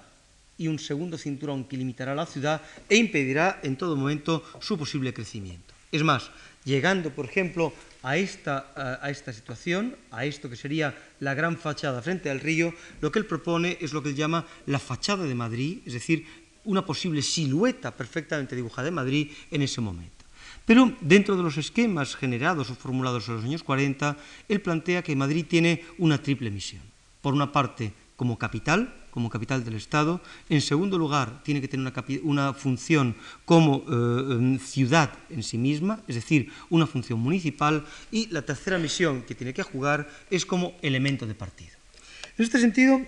y un segundo cinturón que limitará la ciudad e impedirá en todo momento su posible crecimiento. Es más, llegando, por ejemplo, a esta, a esta situación, a esto que sería la gran fachada frente al río, lo que él propone es lo que él llama la fachada de Madrid, es decir, una posible silueta perfectamente dibujada de Madrid en ese momento. Pero dentro de los esquemas generados o formulados en los años 40, él plantea que Madrid tiene una triple misión. Por una parte, como capital, como capital del Estado. En segundo lugar, tiene que tener una, función como eh, ciudad en sí misma, es decir, una función municipal. Y la tercera misión que tiene que jugar es como elemento de partido. En este sentido,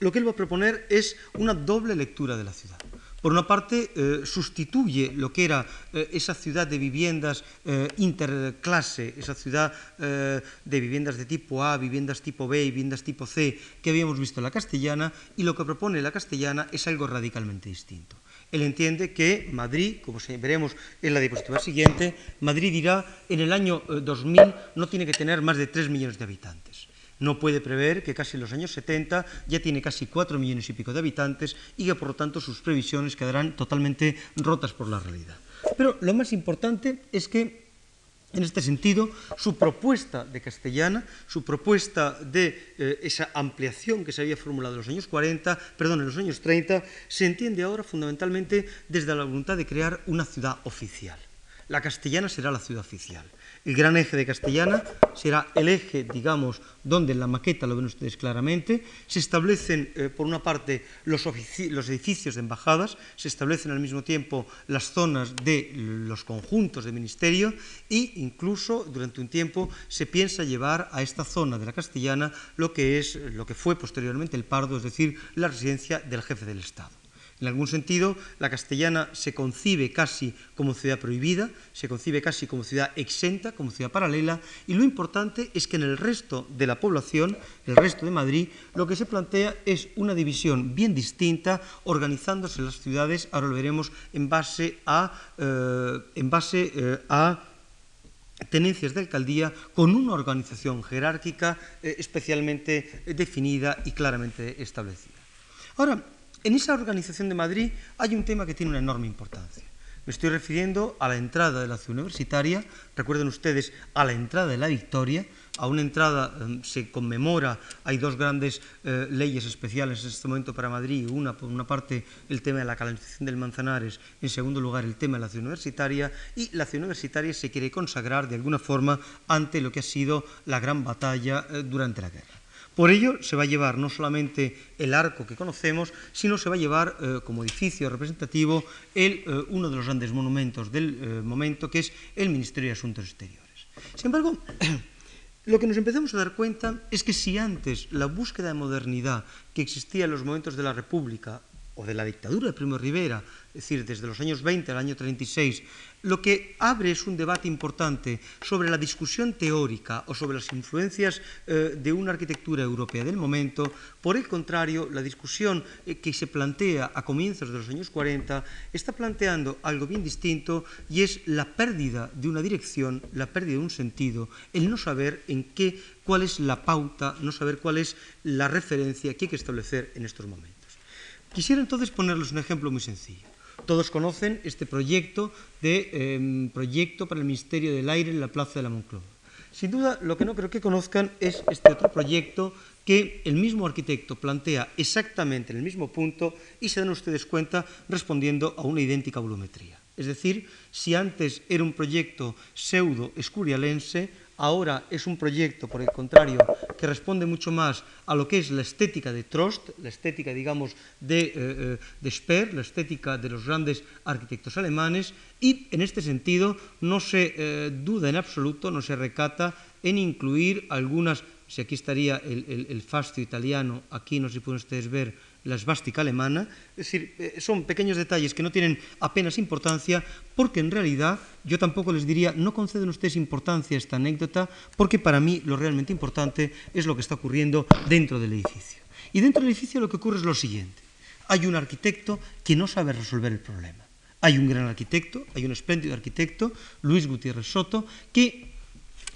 lo que él va a proponer es una doble lectura de la ciudad. Por una parte, eh, sustituye lo que era eh, esa ciudad de viviendas eh, interclase, esa ciudad de viviendas de tipo A, viviendas tipo B, viviendas tipo C, que habíamos visto en la castellana, y lo que propone la castellana es algo radicalmente distinto. Él entiende que Madrid, como veremos en la diapositiva siguiente, Madrid dirá en el año 2000 eh, no tiene que tener más de 3 millones de habitantes. No puede prever que casi en los años 70 ya tiene casi 4 millones y pico de habitantes y que por lo tanto sus previsiones quedarán totalmente rotas por la realidad. Pero lo más importante es que en este sentido, su propuesta de castellana, su propuesta de eh, esa ampliación que se había formulado en los años 40, perdón, en los años 30, se entiende ahora fundamentalmente desde la voluntad de crear una ciudad oficial. La castellana será la ciudad oficial. El gran eje de Castellana será el eje, digamos, donde en la maqueta lo ven ustedes claramente. Se establecen, eh, por una parte, los, los, edificios de embajadas, se establecen al mismo tiempo las zonas de los conjuntos de ministerio e incluso durante un tiempo se piensa llevar a esta zona de la Castellana lo que es lo que fue posteriormente el Pardo, es decir, la residencia del jefe del Estado. En algún sentido, la castellana se concibe casi como ciudad prohibida, se concibe casi como ciudad exenta, como ciudad paralela, y lo importante es que en el resto de la población, el resto de Madrid, lo que se plantea es una división bien distinta, organizándose las ciudades, ahora lo veremos, en base a, eh, en base, eh, a tenencias de alcaldía con una organización jerárquica eh, especialmente definida y claramente establecida. Ahora, en esa organización de Madrid hay un tema que tiene una enorme importancia. Me estoy refiriendo a la entrada de la ciudad universitaria, recuerden ustedes, a la entrada de la Victoria, a una entrada em, se conmemora, hay dos grandes eh, leyes especiales en este momento para Madrid, una por una parte el tema de la calentización del Manzanares, en segundo lugar el tema de la ciudad universitaria, y la ciudad universitaria se quiere consagrar de alguna forma ante lo que ha sido la gran batalla eh, durante la guerra. Por ello se va a llevar no solamente el arco que conocemos, sino se va a llevar eh, como edificio representativo el, eh, uno de los grandes monumentos del eh, momento, que es el Ministerio de Asuntos Exteriores. Sin embargo, [CLEARS THROAT] lo que nos empezamos a dar cuenta es que si antes la búsqueda de modernidad que existía en los momentos de la República o de la dictadura de Primo Rivera, es decir, desde los años 20 al año 36, lo que abre es un debate importante sobre la discusión teórica o sobre las influencias eh, de una arquitectura europea del momento. Por el contrario, la discusión eh, que se plantea a comienzos de los años 40 está planteando algo bien distinto y es la pérdida de una dirección, la pérdida de un sentido, el no saber en qué, cuál es la pauta, no saber cuál es la referencia que hay que establecer en estos momentos. Quisiera entonces ponerles un ejemplo muy sencillo. Todos conocen este proyecto de em, proyecto para el Ministerio del Aire en la Plaza de la Moncloa. Sin duda, lo que no creo que conozcan es este otro proyecto que el mismo arquitecto plantea exactamente en el mismo punto y se dan ustedes cuenta respondiendo a una idéntica volumetría. Es decir, si antes era un proyecto pseudo-escurialense, ahora es un proyecto, por el contrario, que responde mucho más a lo que es la estética de Trost, la estética, digamos, de, eh, eh, Speer, la estética de los grandes arquitectos alemanes, y en este sentido no se eh, duda en absoluto, no se recata en incluir algunas, si aquí estaría el, el, el fascio italiano, aquí no sé si pueden ustedes ver la esvástica alemana, es decir, eh, son pequeños detalles que no tienen apenas importancia, porque en realidad yo tampoco les diría, no conceden ustedes importancia a esta anécdota, porque para mí lo realmente importante es lo que está ocurriendo dentro del edificio. Y dentro del edificio lo que ocurre es lo siguiente. Hay un arquitecto que no sabe resolver el problema. Hay un gran arquitecto, hay un espléndido arquitecto, Luis Gutiérrez Soto, que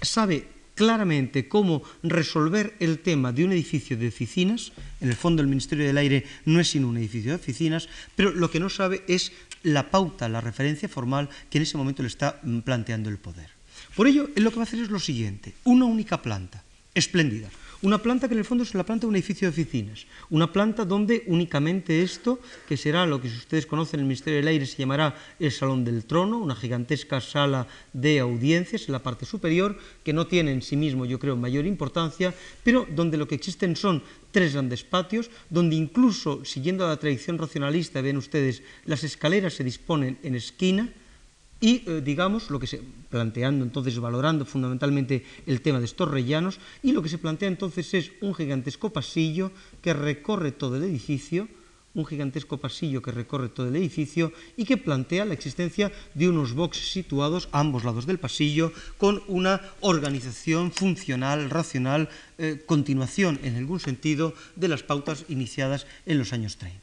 sabe claramente cómo resolver el tema de un edificio de oficinas. En el fondo, el Ministerio del Aire no es sino un edificio de oficinas, pero lo que no sabe es la pauta, la referencia formal que en ese momento le está mm, planteando el poder. Por ello, él lo que va a hacer es lo siguiente, una única planta, espléndida, una planta que en el fondo es la planta de un edificio de oficinas, una planta donde únicamente esto, que será lo que ustedes conocen en el Ministerio del Aire, se llamará el Salón del Trono, una gigantesca sala de audiencias en la parte superior, que no tiene en sí mismo, yo creo, mayor importancia, pero donde lo que existen son tres grandes patios, donde incluso, siguiendo la tradición racionalista, ven ustedes, las escaleras se disponen en esquina, y, eh, digamos, lo que se, planteando entonces, valorando fundamentalmente el tema de estos rellanos, y lo que se plantea entonces es un gigantesco pasillo que recorre todo el edificio, un gigantesco pasillo que recorre todo el edificio y que plantea la existencia de unos boxes situados a ambos lados del pasillo con una organización funcional, racional, eh, continuación en algún sentido de las pautas iniciadas en los años 30.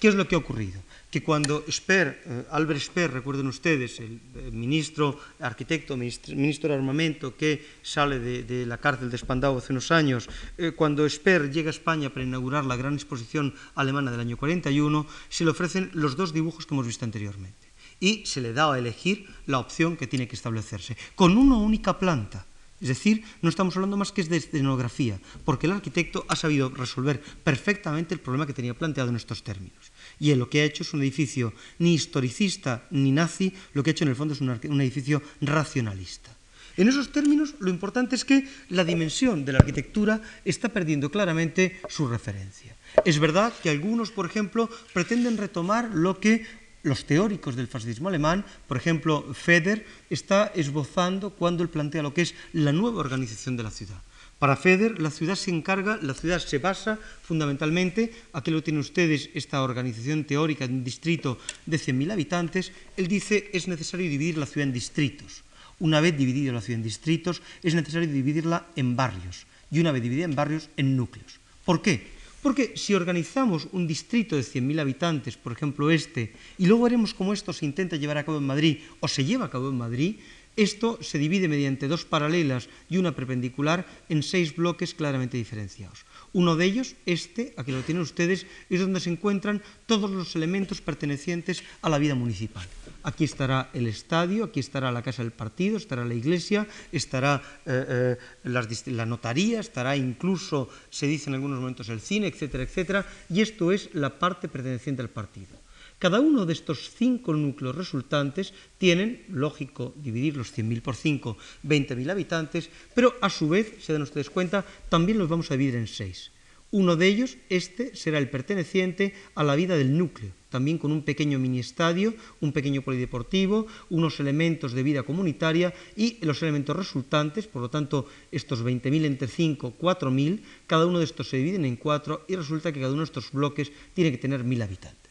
¿Qué es lo que ha ocurrido? Que cuando Speer, eh, Albert Speer, recuerden ustedes, el, el ministro, arquitecto, ministro, de armamento que sale de, la cárcel de Spandau hace unos años, eh, cuando Speer llega a España para inaugurar la gran exposición alemana del año 41, se le ofrecen los dos dibujos que hemos visto anteriormente y se le da a elegir la opción que tiene que establecerse, con una única planta. Es decir, no estamos hablando más que de escenografía, porque el arquitecto ha sabido resolver perfectamente el problema que tenía planteado en estos términos. Y él lo que ha hecho es un edificio ni historicista ni nazi, lo que ha hecho en el fondo es un, un edificio racionalista. En esos términos, lo importante es que la dimensión de la arquitectura está perdiendo claramente su referencia. Es verdad que algunos, por ejemplo, pretenden retomar lo que los teóricos del fascismo alemán, por ejemplo, Feder, está esbozando cuando él plantea lo que es la nueva organización de la ciudad. Para Feder, la ciudad se encarga, la ciudad se basa fundamentalmente, aquí lo tienen ustedes, esta organización teórica de un distrito de 100.000 habitantes, él dice es necesario dividir la ciudad en distritos. Una vez dividida la ciudad en distritos, es necesario dividirla en barrios, y una vez dividida en barrios, en núcleos. ¿Por qué? Porque si organizamos un distrito de 100.000 habitantes, por ejemplo este, y luego veremos cómo esto se intenta llevar a cabo en Madrid o se lleva a cabo en Madrid, esto se divide mediante dos paralelas y una perpendicular en seis bloques claramente diferenciados. Uno de ellos, este, aquí lo tienen ustedes, es donde se encuentran todos los elementos pertenecientes a la vida municipal. Aquí estará el estadio, aquí estará la casa del partido, estará la iglesia, estará eh, eh, la notaría, estará incluso, se dice en algunos momentos, el cine, etcétera, etcétera, y esto es la parte perteneciente al partido. Cada uno de estos cinco núcleos resultantes tienen, lógico, dividir los 100.000 por 5, 20.000 habitantes, pero a su vez, se dan ustedes cuenta, también los vamos a dividir en seis. Uno de ellos, este, será el perteneciente a la vida del núcleo, también con un pequeño mini estadio, un pequeño polideportivo, unos elementos de vida comunitaria y los elementos resultantes, por lo tanto, estos 20.000 entre 5, 4.000, cada uno de estos se dividen en cuatro y resulta que cada uno de estos bloques tiene que tener 1.000 habitantes.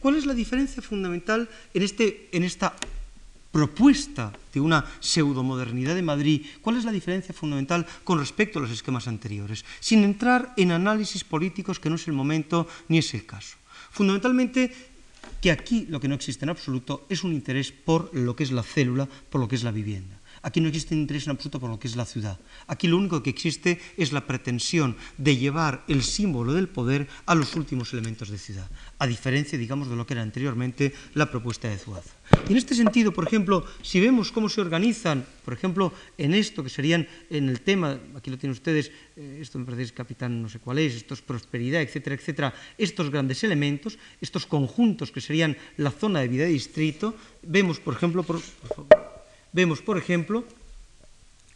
¿Cuál es la diferencia fundamental en, este, en esta propuesta de una pseudomodernidad de Madrid, ¿cuál es la diferencia fundamental con respecto a los esquemas anteriores? Sin entrar en análisis políticos que no es el momento ni es el caso. Fundamentalmente, que aquí lo que no existe en absoluto es un interés por lo que es la célula, por lo que es la vivienda. Aquí no existe interés en absoluto por lo que es la ciudad. Aquí lo único que existe es la pretensión de llevar el símbolo del poder a los últimos elementos de ciudad, a diferencia, digamos, de lo que era anteriormente la propuesta de Zuazo. Y en este sentido, por ejemplo, si vemos cómo se organizan, por ejemplo, en esto que serían en el tema, aquí lo tienen ustedes, eh, esto me parece es capitán no sé cuál es, esto es prosperidad, etcétera, etcétera, estos grandes elementos, estos conjuntos que serían la zona de vida de distrito, vemos, por ejemplo, por, Vemos, por ejemplo,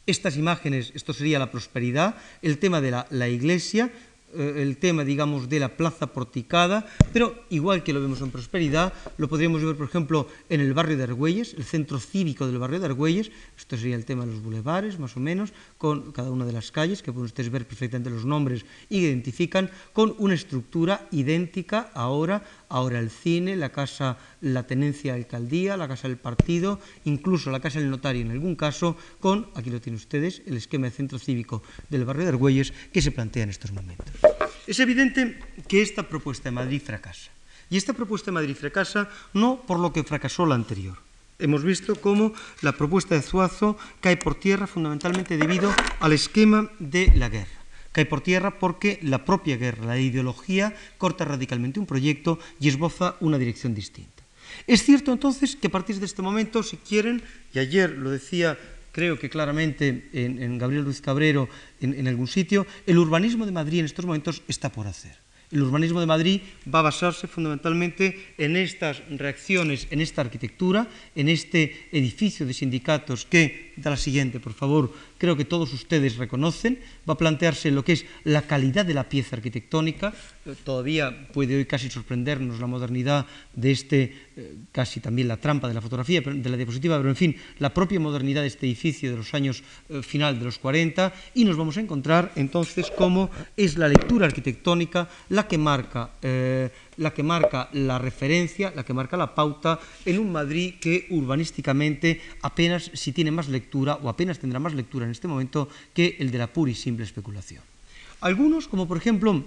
estas imágenes, esto sería la prosperidad, el tema de la, la iglesia, eh, el tema, digamos, de la plaza porticada, pero igual que lo vemos en Prosperidad, lo podríamos ver, por ejemplo, en el barrio de Argüelles, el centro cívico del barrio de Argüelles, esto sería el tema de los bulevares, más o menos, con cada una de las calles, que pueden ustedes ver perfectamente los nombres y identifican, con una estructura idéntica ahora, ahora el cine, la casa, la tenencia de alcaldía, la casa del partido, incluso la casa del notario en algún caso, con, aquí lo tienen ustedes, el esquema de centro cívico del barrio de Argüelles que se plantea en estos momentos. Es evidente que esta propuesta de Madrid fracasa. Y esta propuesta de Madrid fracasa no por lo que fracasó la anterior. Hemos visto cómo la propuesta de Zuazo cae por tierra fundamentalmente debido al esquema de la guerra. Cae por tierra porque la propia guerra, la ideología, corta radicalmente un proyecto y esboza una dirección distinta. Es cierto entonces que a partir de este momento, si quieren, y ayer lo decía creo que claramente en, Gabriel Ruiz Cabrero en algún sitio, el urbanismo de Madrid en estos momentos está por hacer. El urbanismo de Madrid va a basarse fundamentalmente en estas reacciones, en esta arquitectura, en este edificio de sindicatos que, da la siguiente, por favor, creo que todos ustedes reconocen, va a plantearse lo que es la calidad de la pieza arquitectónica, eh, todavía puede hoy casi sorprendernos la modernidad de este, eh, casi también la trampa de la fotografía, de la diapositiva, pero en fin, la propia modernidad de este edificio de los años eh, final de los 40 y nos vamos a encontrar entonces cómo es la lectura arquitectónica la que marca la que marca la referencia, la que marca la pauta en un Madrid que urbanísticamente apenas si tiene más lectura o apenas tendrá más lectura en este momento que el de la pura y simple especulación. Algunos, como por ejemplo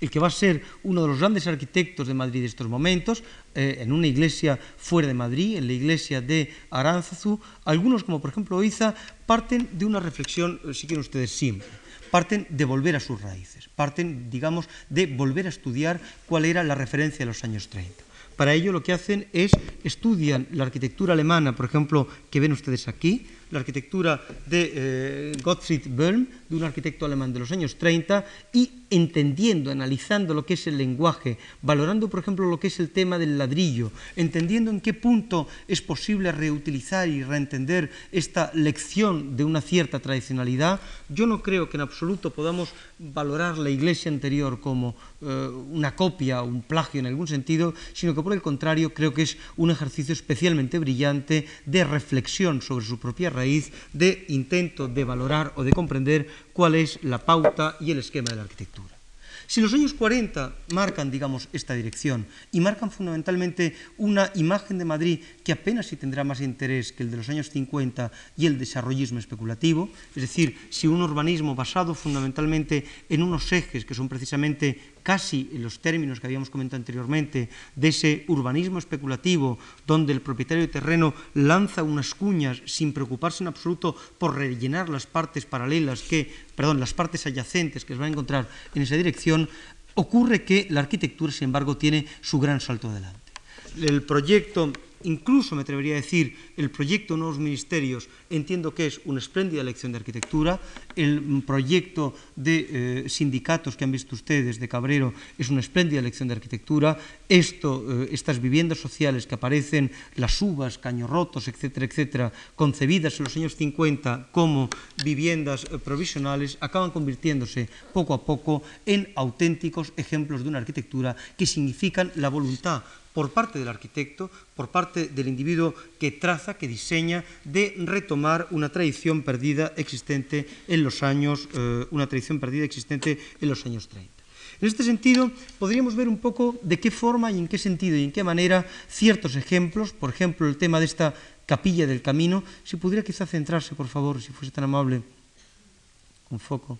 el que va a ser uno de los grandes arquitectos de Madrid de estos momentos, eh, en una iglesia fuera de Madrid, en la iglesia de Aránzazu. Algunos, como por ejemplo Oiza, parten de una reflexión, eh, si quieren ustedes, simple. Parten de volver a sus raíces, parten, digamos, de volver a estudiar cuál era la referencia de los años 30. Para ello lo que hacen es estudian la arquitectura alemana, por ejemplo, que ven ustedes aquí, la arquitectura de eh, Gottfried Böhm, de un arquitecto alemán de los años 30, y entendiendo, analizando lo que es el lenguaje, valorando, por ejemplo, lo que es el tema del ladrillo, entendiendo en qué punto es posible reutilizar y reentender esta lección de una cierta tradicionalidad, yo no creo que en absoluto podamos valorar la iglesia anterior como eh, una copia o un plagio en algún sentido, sino que por el contrario creo que es un ejercicio especialmente brillante de reflexión sobre su propia raíz, de intento de valorar o de comprender cuál es la pauta y el esquema de la arquitectura. Si los años 40 marcan, digamos, esta dirección y marcan fundamentalmente una imagen de Madrid que apenas si tendrá más interés que el de los años 50 y el desarrollismo especulativo, es decir, si un urbanismo basado fundamentalmente en unos ejes que son precisamente casi en los términos que habíamos comentado anteriormente, de ese urbanismo especulativo, donde el propietario de terreno lanza unas cuñas sin preocuparse en absoluto por rellenar las partes paralelas que, perdón, las partes adyacentes que se van a encontrar en esa dirección, ocurre que la arquitectura, sin embargo, tiene su gran salto adelante. El proyecto incluso me atrevería a decir, el proyecto Nuevos Ministerios entiendo que es una espléndida lección de arquitectura, el proyecto de eh, sindicatos que han visto ustedes de Cabrero es una espléndida lección de arquitectura, esto, eh, estas viviendas sociales que aparecen, las uvas, caños rotos, etcétera, etcétera, concebidas en los años 50 como viviendas eh, provisionales, acaban convirtiéndose poco a poco en auténticos ejemplos de una arquitectura que significan la voluntad por parte del arquitecto, por parte del individuo que traza, que diseña, de retomar una tradición perdida existente en los años, eh, una tradición perdida existente en los años 30. En este sentido, podríamos ver un poco de qué forma y en qué sentido y en qué manera ciertos ejemplos, por ejemplo, el tema de esta capilla del camino, si pudiera quizá centrarse, por favor, si fuese tan amable, con foco.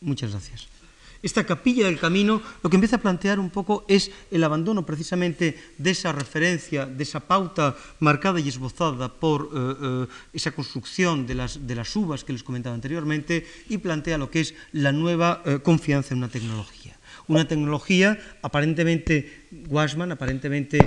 Muchas gracias. Esta capilla del camino lo que empieza a plantear un poco es el abandono precisamente de esa referencia, de esa pauta marcada y esbozada por eh, eh, esa construcción de las, de las, uvas que les comentaba anteriormente y plantea lo que es la nueva eh, confianza en una tecnología. Una tecnología aparentemente Guasman, aparentemente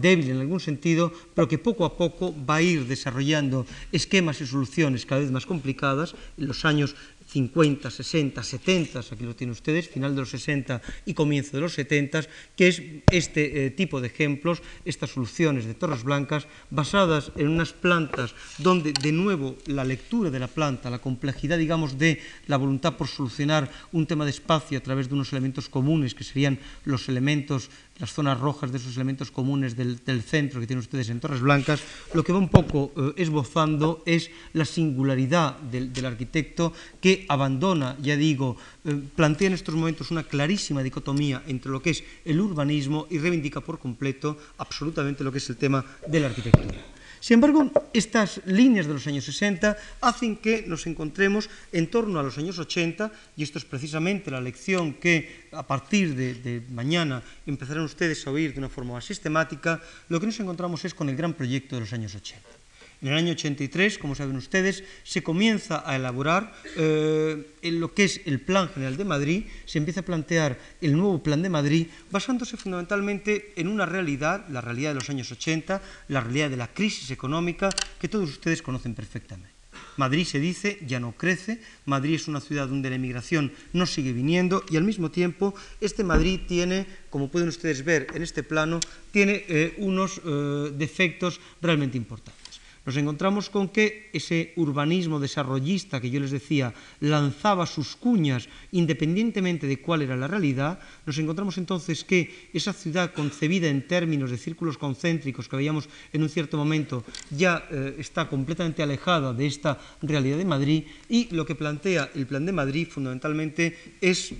débil en algún sentido, pero que poco a poco va a ir desarrollando esquemas y soluciones cada vez más complicadas. En los años 50, 60, 70, aquí lo tienen ustedes, final de los 60 y comienzo de los 70, que es este eh, tipo de ejemplos, estas soluciones de torres blancas basadas en unas plantas donde de nuevo la lectura de la planta, la complejidad, digamos, de la voluntad por solucionar un tema de espacio a través de unos elementos comunes que serían los elementos las zonas rojas de esos elementos comunes del, centro que tienen ustedes en Torres Blancas, lo que va un poco eh, esbozando es la singularidad del, arquitecto que abandona, ya digo, eh, plantea en estos momentos una clarísima dicotomía entre lo que es el urbanismo y reivindica por completo absolutamente lo que es el tema de la arquitectura. Sin embargo, estas líneas de los años 60 hacen que nos encontremos en torno a los años 80, y esto es precisamente la lección que a partir de, de mañana empezarán ustedes a oír de una forma más sistemática, lo que nos encontramos es con el gran proyecto de los años 80. En el año 83, como saben ustedes, se comienza a elaborar eh, lo que es el Plan General de Madrid, se empieza a plantear el nuevo Plan de Madrid, basándose fundamentalmente en una realidad, la realidad de los años 80, la realidad de la crisis económica, que todos ustedes conocen perfectamente. Madrid se dice ya no crece, Madrid es una ciudad donde la emigración no sigue viniendo y al mismo tiempo este Madrid tiene, como pueden ustedes ver en este plano, tiene eh, unos eh, defectos realmente importantes nos encontramos con que ese urbanismo desarrollista que yo les decía lanzaba sus cuñas independientemente de cuál era la realidad, nos encontramos entonces que esa ciudad concebida en términos de círculos concéntricos que veíamos en un cierto momento ya eh, está completamente alejada de esta realidad de Madrid y lo que plantea el plan de Madrid fundamentalmente es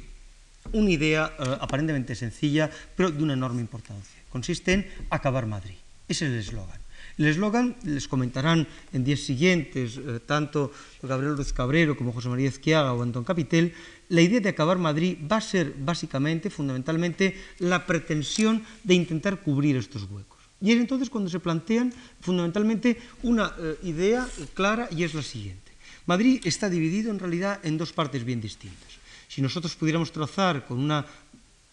una idea eh, aparentemente sencilla pero de una enorme importancia. Consiste en acabar Madrid. Ese es el eslogan. El eslogan les comentarán en días siguientes eh, tanto Gabriel Ruiz Cabrero como José María Ezquiaga o Antón Capitel. La idea de acabar Madrid va a ser básicamente, fundamentalmente, la pretensión de intentar cubrir estos huecos. Y es entonces cuando se plantean fundamentalmente una eh, idea clara y es la siguiente. Madrid está dividido en realidad en dos partes bien distintas. Si nosotros pudiéramos trazar con una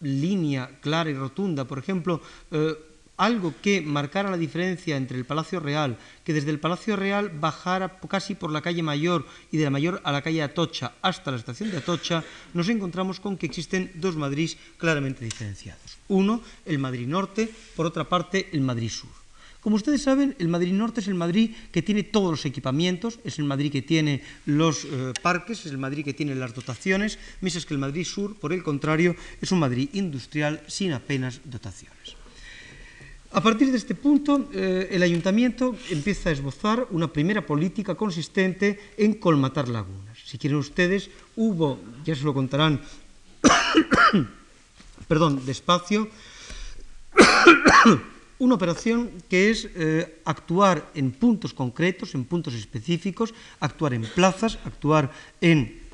línea clara y rotunda, por ejemplo, eh, algo que marcara la diferencia entre el Palacio Real, que desde el Palacio Real bajara casi por la calle Mayor y de la Mayor a la calle Atocha hasta la estación de Atocha, nos encontramos con que existen dos Madrid claramente diferenciados. Uno, el Madrid Norte, por otra parte, el Madrid Sur. Como ustedes saben, el Madrid Norte es el Madrid que tiene todos los equipamientos, es el Madrid que tiene los eh, parques, es el Madrid que tiene las dotaciones, mientras que el Madrid Sur, por el contrario, es un Madrid industrial sin apenas dotaciones. A partir de este punto, eh, el ayuntamiento empieza a esbozar una primera política consistente en colmatar lagunas. Si quieren ustedes, hubo, ya se lo contarán, [COUGHS] perdón, despacio, [COUGHS] una operación que es eh, actuar en puntos concretos, en puntos específicos, actuar en plazas, actuar en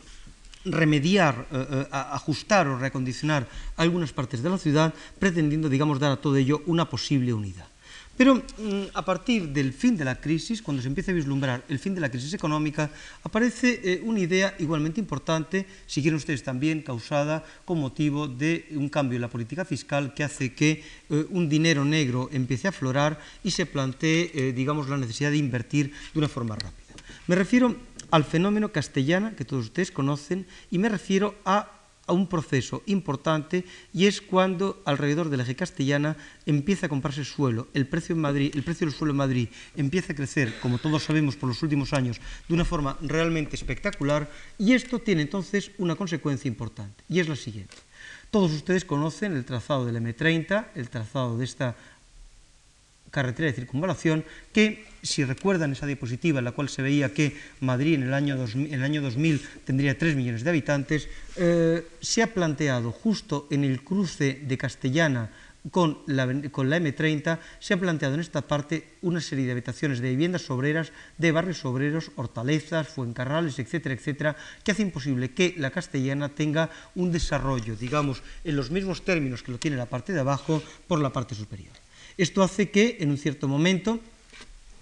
remediar, eh, eh, ajustar o reacondicionar algunas partes de la ciudad, pretendiendo, digamos, dar a todo ello una posible unidad. Pero mm, a partir del fin de la crisis, cuando se empieza a vislumbrar el fin de la crisis económica, aparece eh, una idea igualmente importante, si quieren ustedes también, causada con motivo de un cambio en la política fiscal que hace que un dinero negro empiece a aflorar y se plantee, digamos, la necesidad de invertir de una forma rápida. Me refiero al fenómeno castellana que todos ustedes conocen y me refiero a, un proceso importante y es cuando alrededor del eje castellana empieza a comprarse suelo, el precio, en Madrid, el precio del suelo en Madrid empieza a crecer, como todos sabemos por los últimos años, de una forma realmente espectacular y esto tiene entonces una consecuencia importante y es la siguiente. Todos ustedes conocen el trazado del M30, el trazado de esta carretera de circunvalación, que si recuerdan esa diapositiva en la cual se veía que Madrid en el año 2000, el año 2000 tendría 3 millones de habitantes, eh, se ha planteado justo en el cruce de Castellana con la, con la, M30 se ha planteado en esta parte una serie de habitaciones de viviendas obreras, de barrios obreros, hortalezas, fuencarrales, etcétera, etcétera, que hace imposible que la castellana tenga un desarrollo, digamos, en los mismos términos que lo tiene la parte de abajo por la parte superior. Esto hace que en un cierto momento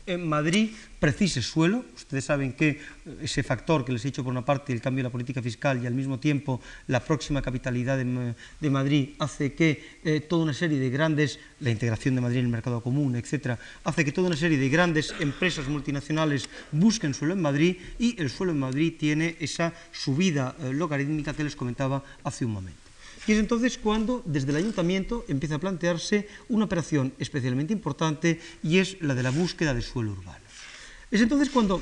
en Madrid precise suelo. Ustedes saben que ese factor que les he dicho por una parte, el cambio de la política fiscal y al mismo tiempo la próxima capitalidad de, Madrid hace que eh, toda una serie de grandes, la integración de Madrid en el mercado común, etcétera, hace que toda una serie de grandes empresas multinacionales busquen suelo en Madrid y el suelo en Madrid tiene esa subida eh, logarítmica que les comentaba hace un momento. Y es entonces cuando desde el ayuntamiento empieza a plantearse una operación especialmente importante y es la de la búsqueda de suelo urbano. Es entonces cuando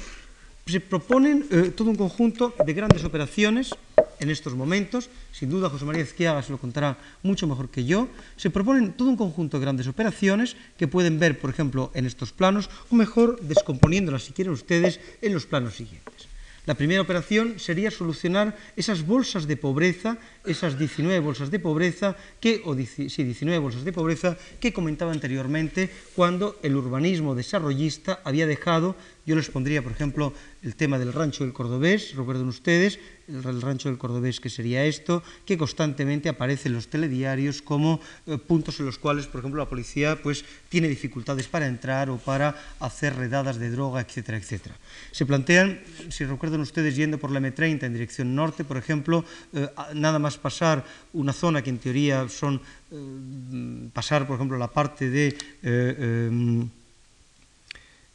se proponen eh, todo un conjunto de grandes operaciones en estos momentos, sin duda José María Ezquiaga se lo contará mucho mejor que yo, se proponen todo un conjunto de grandes operaciones que pueden ver, por ejemplo, en estos planos, o mejor descomponiéndolas, si quieren ustedes, en los planos siguientes. La primera operación sería solucionar esas bolsas de pobreza, esas 19 bolsas de pobreza que, o sí, 19 bolsas de pobreza que comentaba anteriormente cuando el urbanismo desarrollista había dejado yo les pondría, por ejemplo, el tema del rancho del Cordobés, recuerden ustedes, el, rancho del Cordobés que sería esto, que constantemente aparece en los telediarios como eh, puntos en los cuales, por ejemplo, la policía pues, tiene dificultades para entrar o para hacer redadas de droga, etcétera, etcétera. Se plantean, si recuerdan ustedes, yendo por la M30 en dirección norte, por ejemplo, eh, nada más pasar una zona que en teoría son eh, pasar, por ejemplo, la parte de em,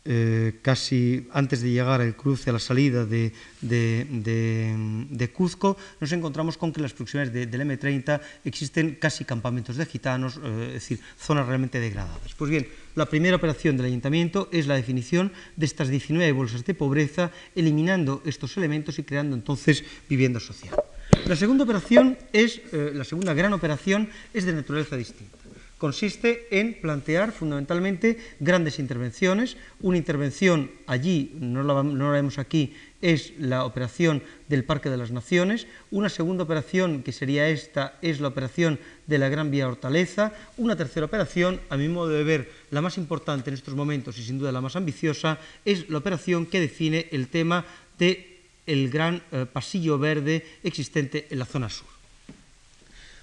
eh, casi antes de llegar al cruce, a la salida de, Cuzco, nos encontramos con que en las proximidades del M30 existen casi campamentos de gitanos, eh, es decir, zonas realmente degradadas. Pues bien, la primera operación del ayuntamiento es la definición de estas 19 bolsas de pobreza, eliminando estos elementos y creando entonces vivienda social. La segunda operación es, eh, la segunda gran operación es de naturaleza distinta. Consiste en plantear fundamentalmente grandes intervenciones. Una intervención allí, no la, vemos aquí, es la operación del Parque de las Naciones. Una segunda operación, que sería esta, es la operación de la Gran Vía Hortaleza. Una tercera operación, a mi modo de ver, la más importante en estos momentos y sin duda la más ambiciosa, es la operación que define el tema del el gran eh, pasillo verde existente en la zona sur.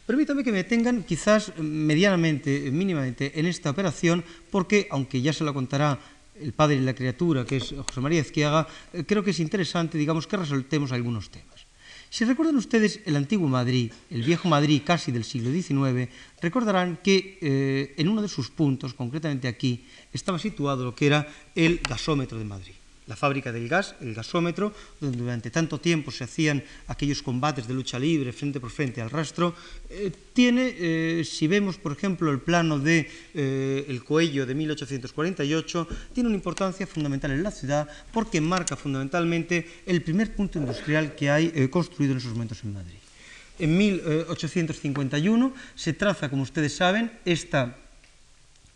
Permítame que me detengan quizás medianamente, mínimamente en esta operación, porque aunque ya se lo contará el padre y la criatura, que es José María Ezquiaga, eh, creo que es interesante, digamos, que resoltemos algunos temas. Si recuerdan ustedes el antiguo Madrid, el viejo Madrid casi del siglo XIX, recordarán que eh, en uno de sus puntos, concretamente aquí, estaba situado lo que era el gasómetro de Madrid la fábrica del gas, el gasómetro, donde durante tanto tiempo se hacían aquellos combates de lucha libre frente por frente al rastro, eh, tiene, eh, si vemos por ejemplo el plano de eh, el Coello de 1848, tiene una importancia fundamental en la ciudad porque marca fundamentalmente el primer punto industrial que hay construido en esos momentos en Madrid. En 1851 se traza, como ustedes saben, esta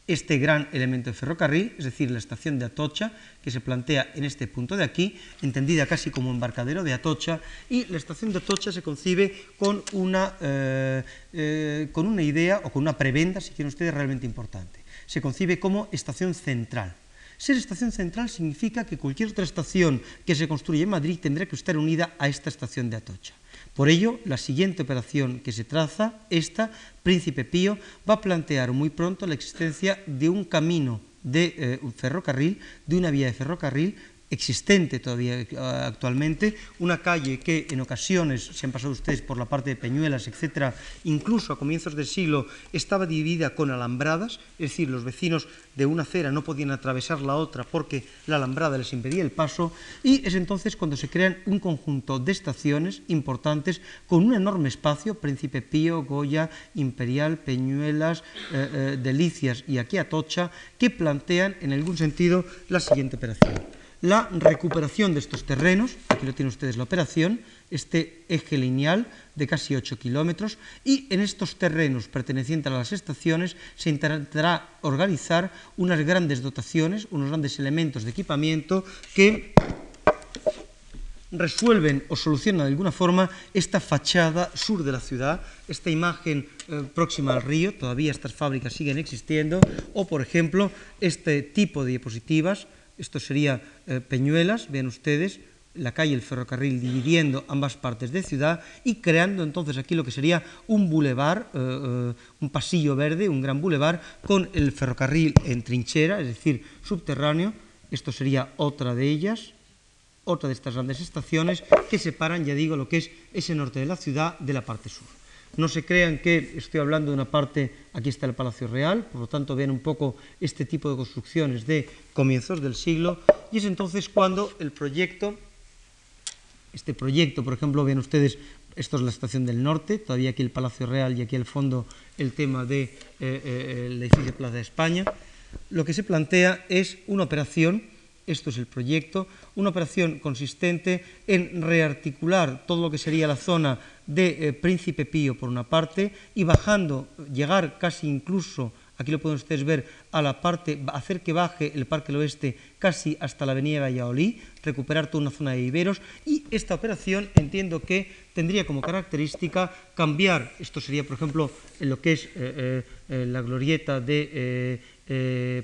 este gran elemento de ferrocarril, es decir, la estación de Atocha, que se plantea en este punto de aquí, entendida casi como embarcadero de Atocha, y la estación de Atocha se concibe con una, eh, eh, con una idea o con una prebenda, si quieren ustedes, realmente importante. Se concibe como estación central. Ser estación central significa que cualquier otra estación que se construye en Madrid tendrá que estar unida a esta estación de Atocha. Por ello, la siguiente operación que se traza, esta, Príncipe Pío, va a plantear muy pronto la existencia de un camino de eh, un ferrocarril, de una vía de ferrocarril existente todavía eh, actualmente, una calle que en ocasiones, se han pasado ustedes por la parte de Peñuelas, etcétera, incluso a comienzos del siglo estaba dividida con alambradas, es decir, los vecinos de una acera no podían atravesar la otra porque la alambrada les impedía el paso, y es entonces cuando se crean un conjunto de estaciones importantes con un enorme espacio, Príncipe Pío, Goya, Imperial, Peñuelas, eh, eh, Delicias y aquí Atocha, que plantean en algún sentido la siguiente operación la recuperación de estos terrenos, aquí lo tienen ustedes la operación, este eje lineal de casi 8 kilómetros, y en estos terrenos pertenecientes a las estaciones se intentará organizar unas grandes dotaciones, unos grandes elementos de equipamiento que resuelven o solucionan de alguna forma esta fachada sur de la ciudad, esta imagen eh, próxima al río, todavía estas fábricas siguen existiendo, o por ejemplo este tipo de diapositivas esto sería eh, Peñuelas, vean ustedes, la calle el ferrocarril dividiendo ambas partes de ciudad y creando entonces aquí lo que sería un bulevar, eh, eh, un pasillo verde, un gran bulevar con el ferrocarril en trinchera, es decir, subterráneo. Esto sería otra de ellas, otra de estas grandes estaciones que separan, ya digo, lo que es ese norte de la ciudad de la parte sur. No se crean que estoy hablando de una parte, aquí está el Palacio Real, por lo tanto vean un poco este tipo de construcciones de comienzos del siglo, y es entonces cuando el proyecto, este proyecto, por ejemplo, ven ustedes, esto es la estación del norte, todavía aquí el Palacio Real y aquí al fondo el tema de, eh, eh, edificio Plaza de España, lo que se plantea es una operación esto es el proyecto, una operación consistente en rearticular todo lo que sería la zona de eh, Príncipe Pío por una parte y bajando, llegar casi incluso, aquí lo pueden ustedes ver, a la parte, hacer que baje el Parque del Oeste casi hasta la Avenida Valladolid, recuperar toda una zona de viveros y esta operación entiendo que tendría como característica cambiar, esto sería por ejemplo en lo que es eh, eh, la glorieta de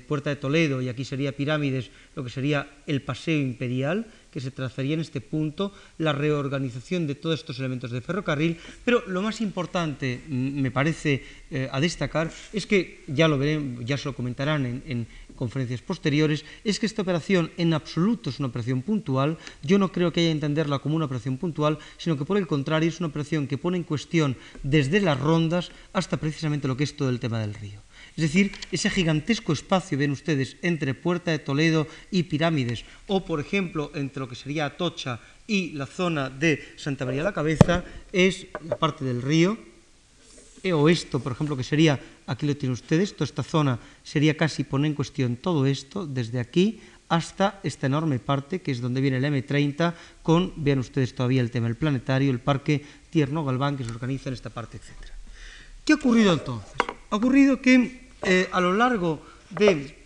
Puerta de Toledo y aquí sería Pirámides, lo que sería el paseo imperial, que se trazaría en este punto, la reorganización de todos estos elementos de ferrocarril, pero lo más importante, me parece, eh, a destacar, es que, ya lo verán, ya se lo comentarán en, en conferencias posteriores, es que esta operación en absoluto es una operación puntual, yo no creo que haya que entenderla como una operación puntual, sino que por el contrario es una operación que pone en cuestión desde las rondas hasta precisamente lo que es todo el tema del río. Es decir, ese gigantesco espacio, ven ustedes, entre Puerta de Toledo y Pirámides, o por ejemplo, entre lo que sería Atocha y la zona de Santa María la Cabeza, es la parte del río, e o esto, por ejemplo, que sería, aquí lo tienen ustedes, toda esta zona sería casi poner en cuestión todo esto, desde aquí hasta esta enorme parte, que es donde viene el M30, con, vean ustedes todavía el tema del planetario, el parque Tierno Galván, que se organiza en esta parte, etc. ¿Qué ha ocurrido entonces? Ha ocurrido que eh, a lo largo de,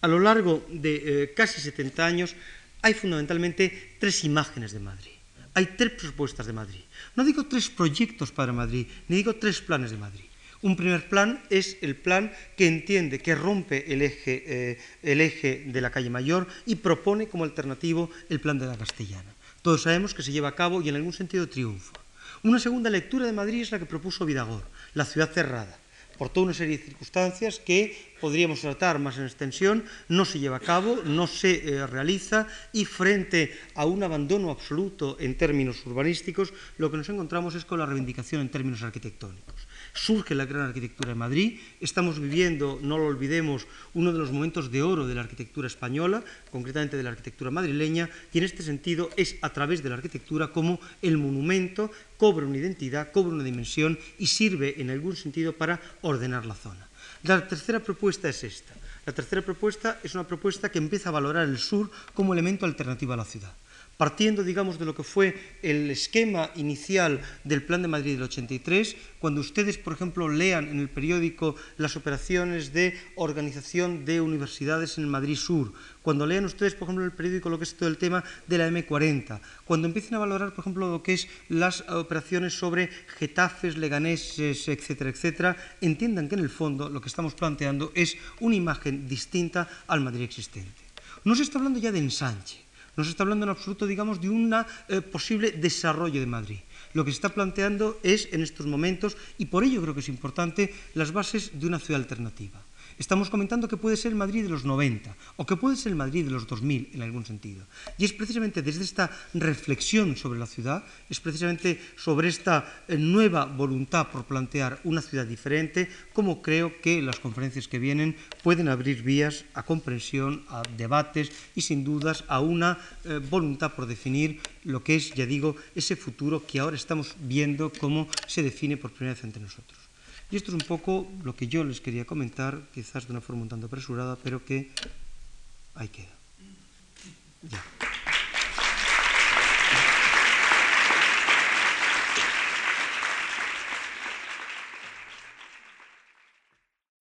a lo largo de eh, casi 70 años hay fundamentalmente tres imágenes de Madrid. Hay tres propuestas de Madrid. No digo tres proyectos para Madrid, ni digo tres planes de Madrid. Un primer plan es el plan que entiende, que rompe el eje, eh, el eje de la calle Mayor y propone como alternativo el plan de la Castellana. Todos sabemos que se lleva a cabo y en algún sentido triunfa. Una segunda lectura de Madrid es la que propuso Vidagor, la ciudad cerrada, por toda una serie de circunstancias que podríamos tratar más en extensión, no se lleva a cabo, no se eh, realiza y frente a un abandono absoluto en términos urbanísticos, lo que nos encontramos es con la reivindicación en términos arquitectónicos surge la gran arquitectura de Madrid. Estamos viviendo, no lo olvidemos, uno de los momentos de oro de la arquitectura española, concretamente de la arquitectura madrileña, y en este sentido es a través de la arquitectura como el monumento cobra una identidad, cobra una dimensión y sirve en algún sentido para ordenar la zona. La tercera propuesta es esta. La tercera propuesta es una propuesta que empieza a valorar el sur como elemento alternativo a la ciudad partiendo, digamos, de lo que fue el esquema inicial del Plan de Madrid del 83, cuando ustedes, por ejemplo, lean en el periódico las operaciones de organización de universidades en el Madrid Sur, cuando lean ustedes, por ejemplo, en el periódico lo que es todo el tema de la M40, cuando empiecen a valorar, por ejemplo, lo que es las operaciones sobre Getafes, Leganeses, etcétera, etcétera, entiendan que en el fondo lo que estamos planteando es una imagen distinta al Madrid existente. No se está hablando ya de ensanche, no se está hablando en absoluto, digamos, de un eh, posible desarrollo de Madrid. Lo que se está planteando es, en estos momentos, y por ello creo que es importante, las bases de una ciudad alternativa. Estamos comentando que puede ser el Madrid de los 90 o que puede ser el Madrid de los 2000 en algún sentido. Y es precisamente desde esta reflexión sobre la ciudad, es precisamente sobre esta eh, nueva voluntad por plantear una ciudad diferente, como creo que las conferencias que vienen pueden abrir vías a comprensión, a debates y sin dudas a una eh, voluntad por definir lo que es, ya digo, ese futuro que ahora estamos viendo cómo se define por primera vez entre nosotros. Y esto es un poco lo que yo les quería comentar, quizás de una forma un tanto apresurada, pero que ahí queda. Ya.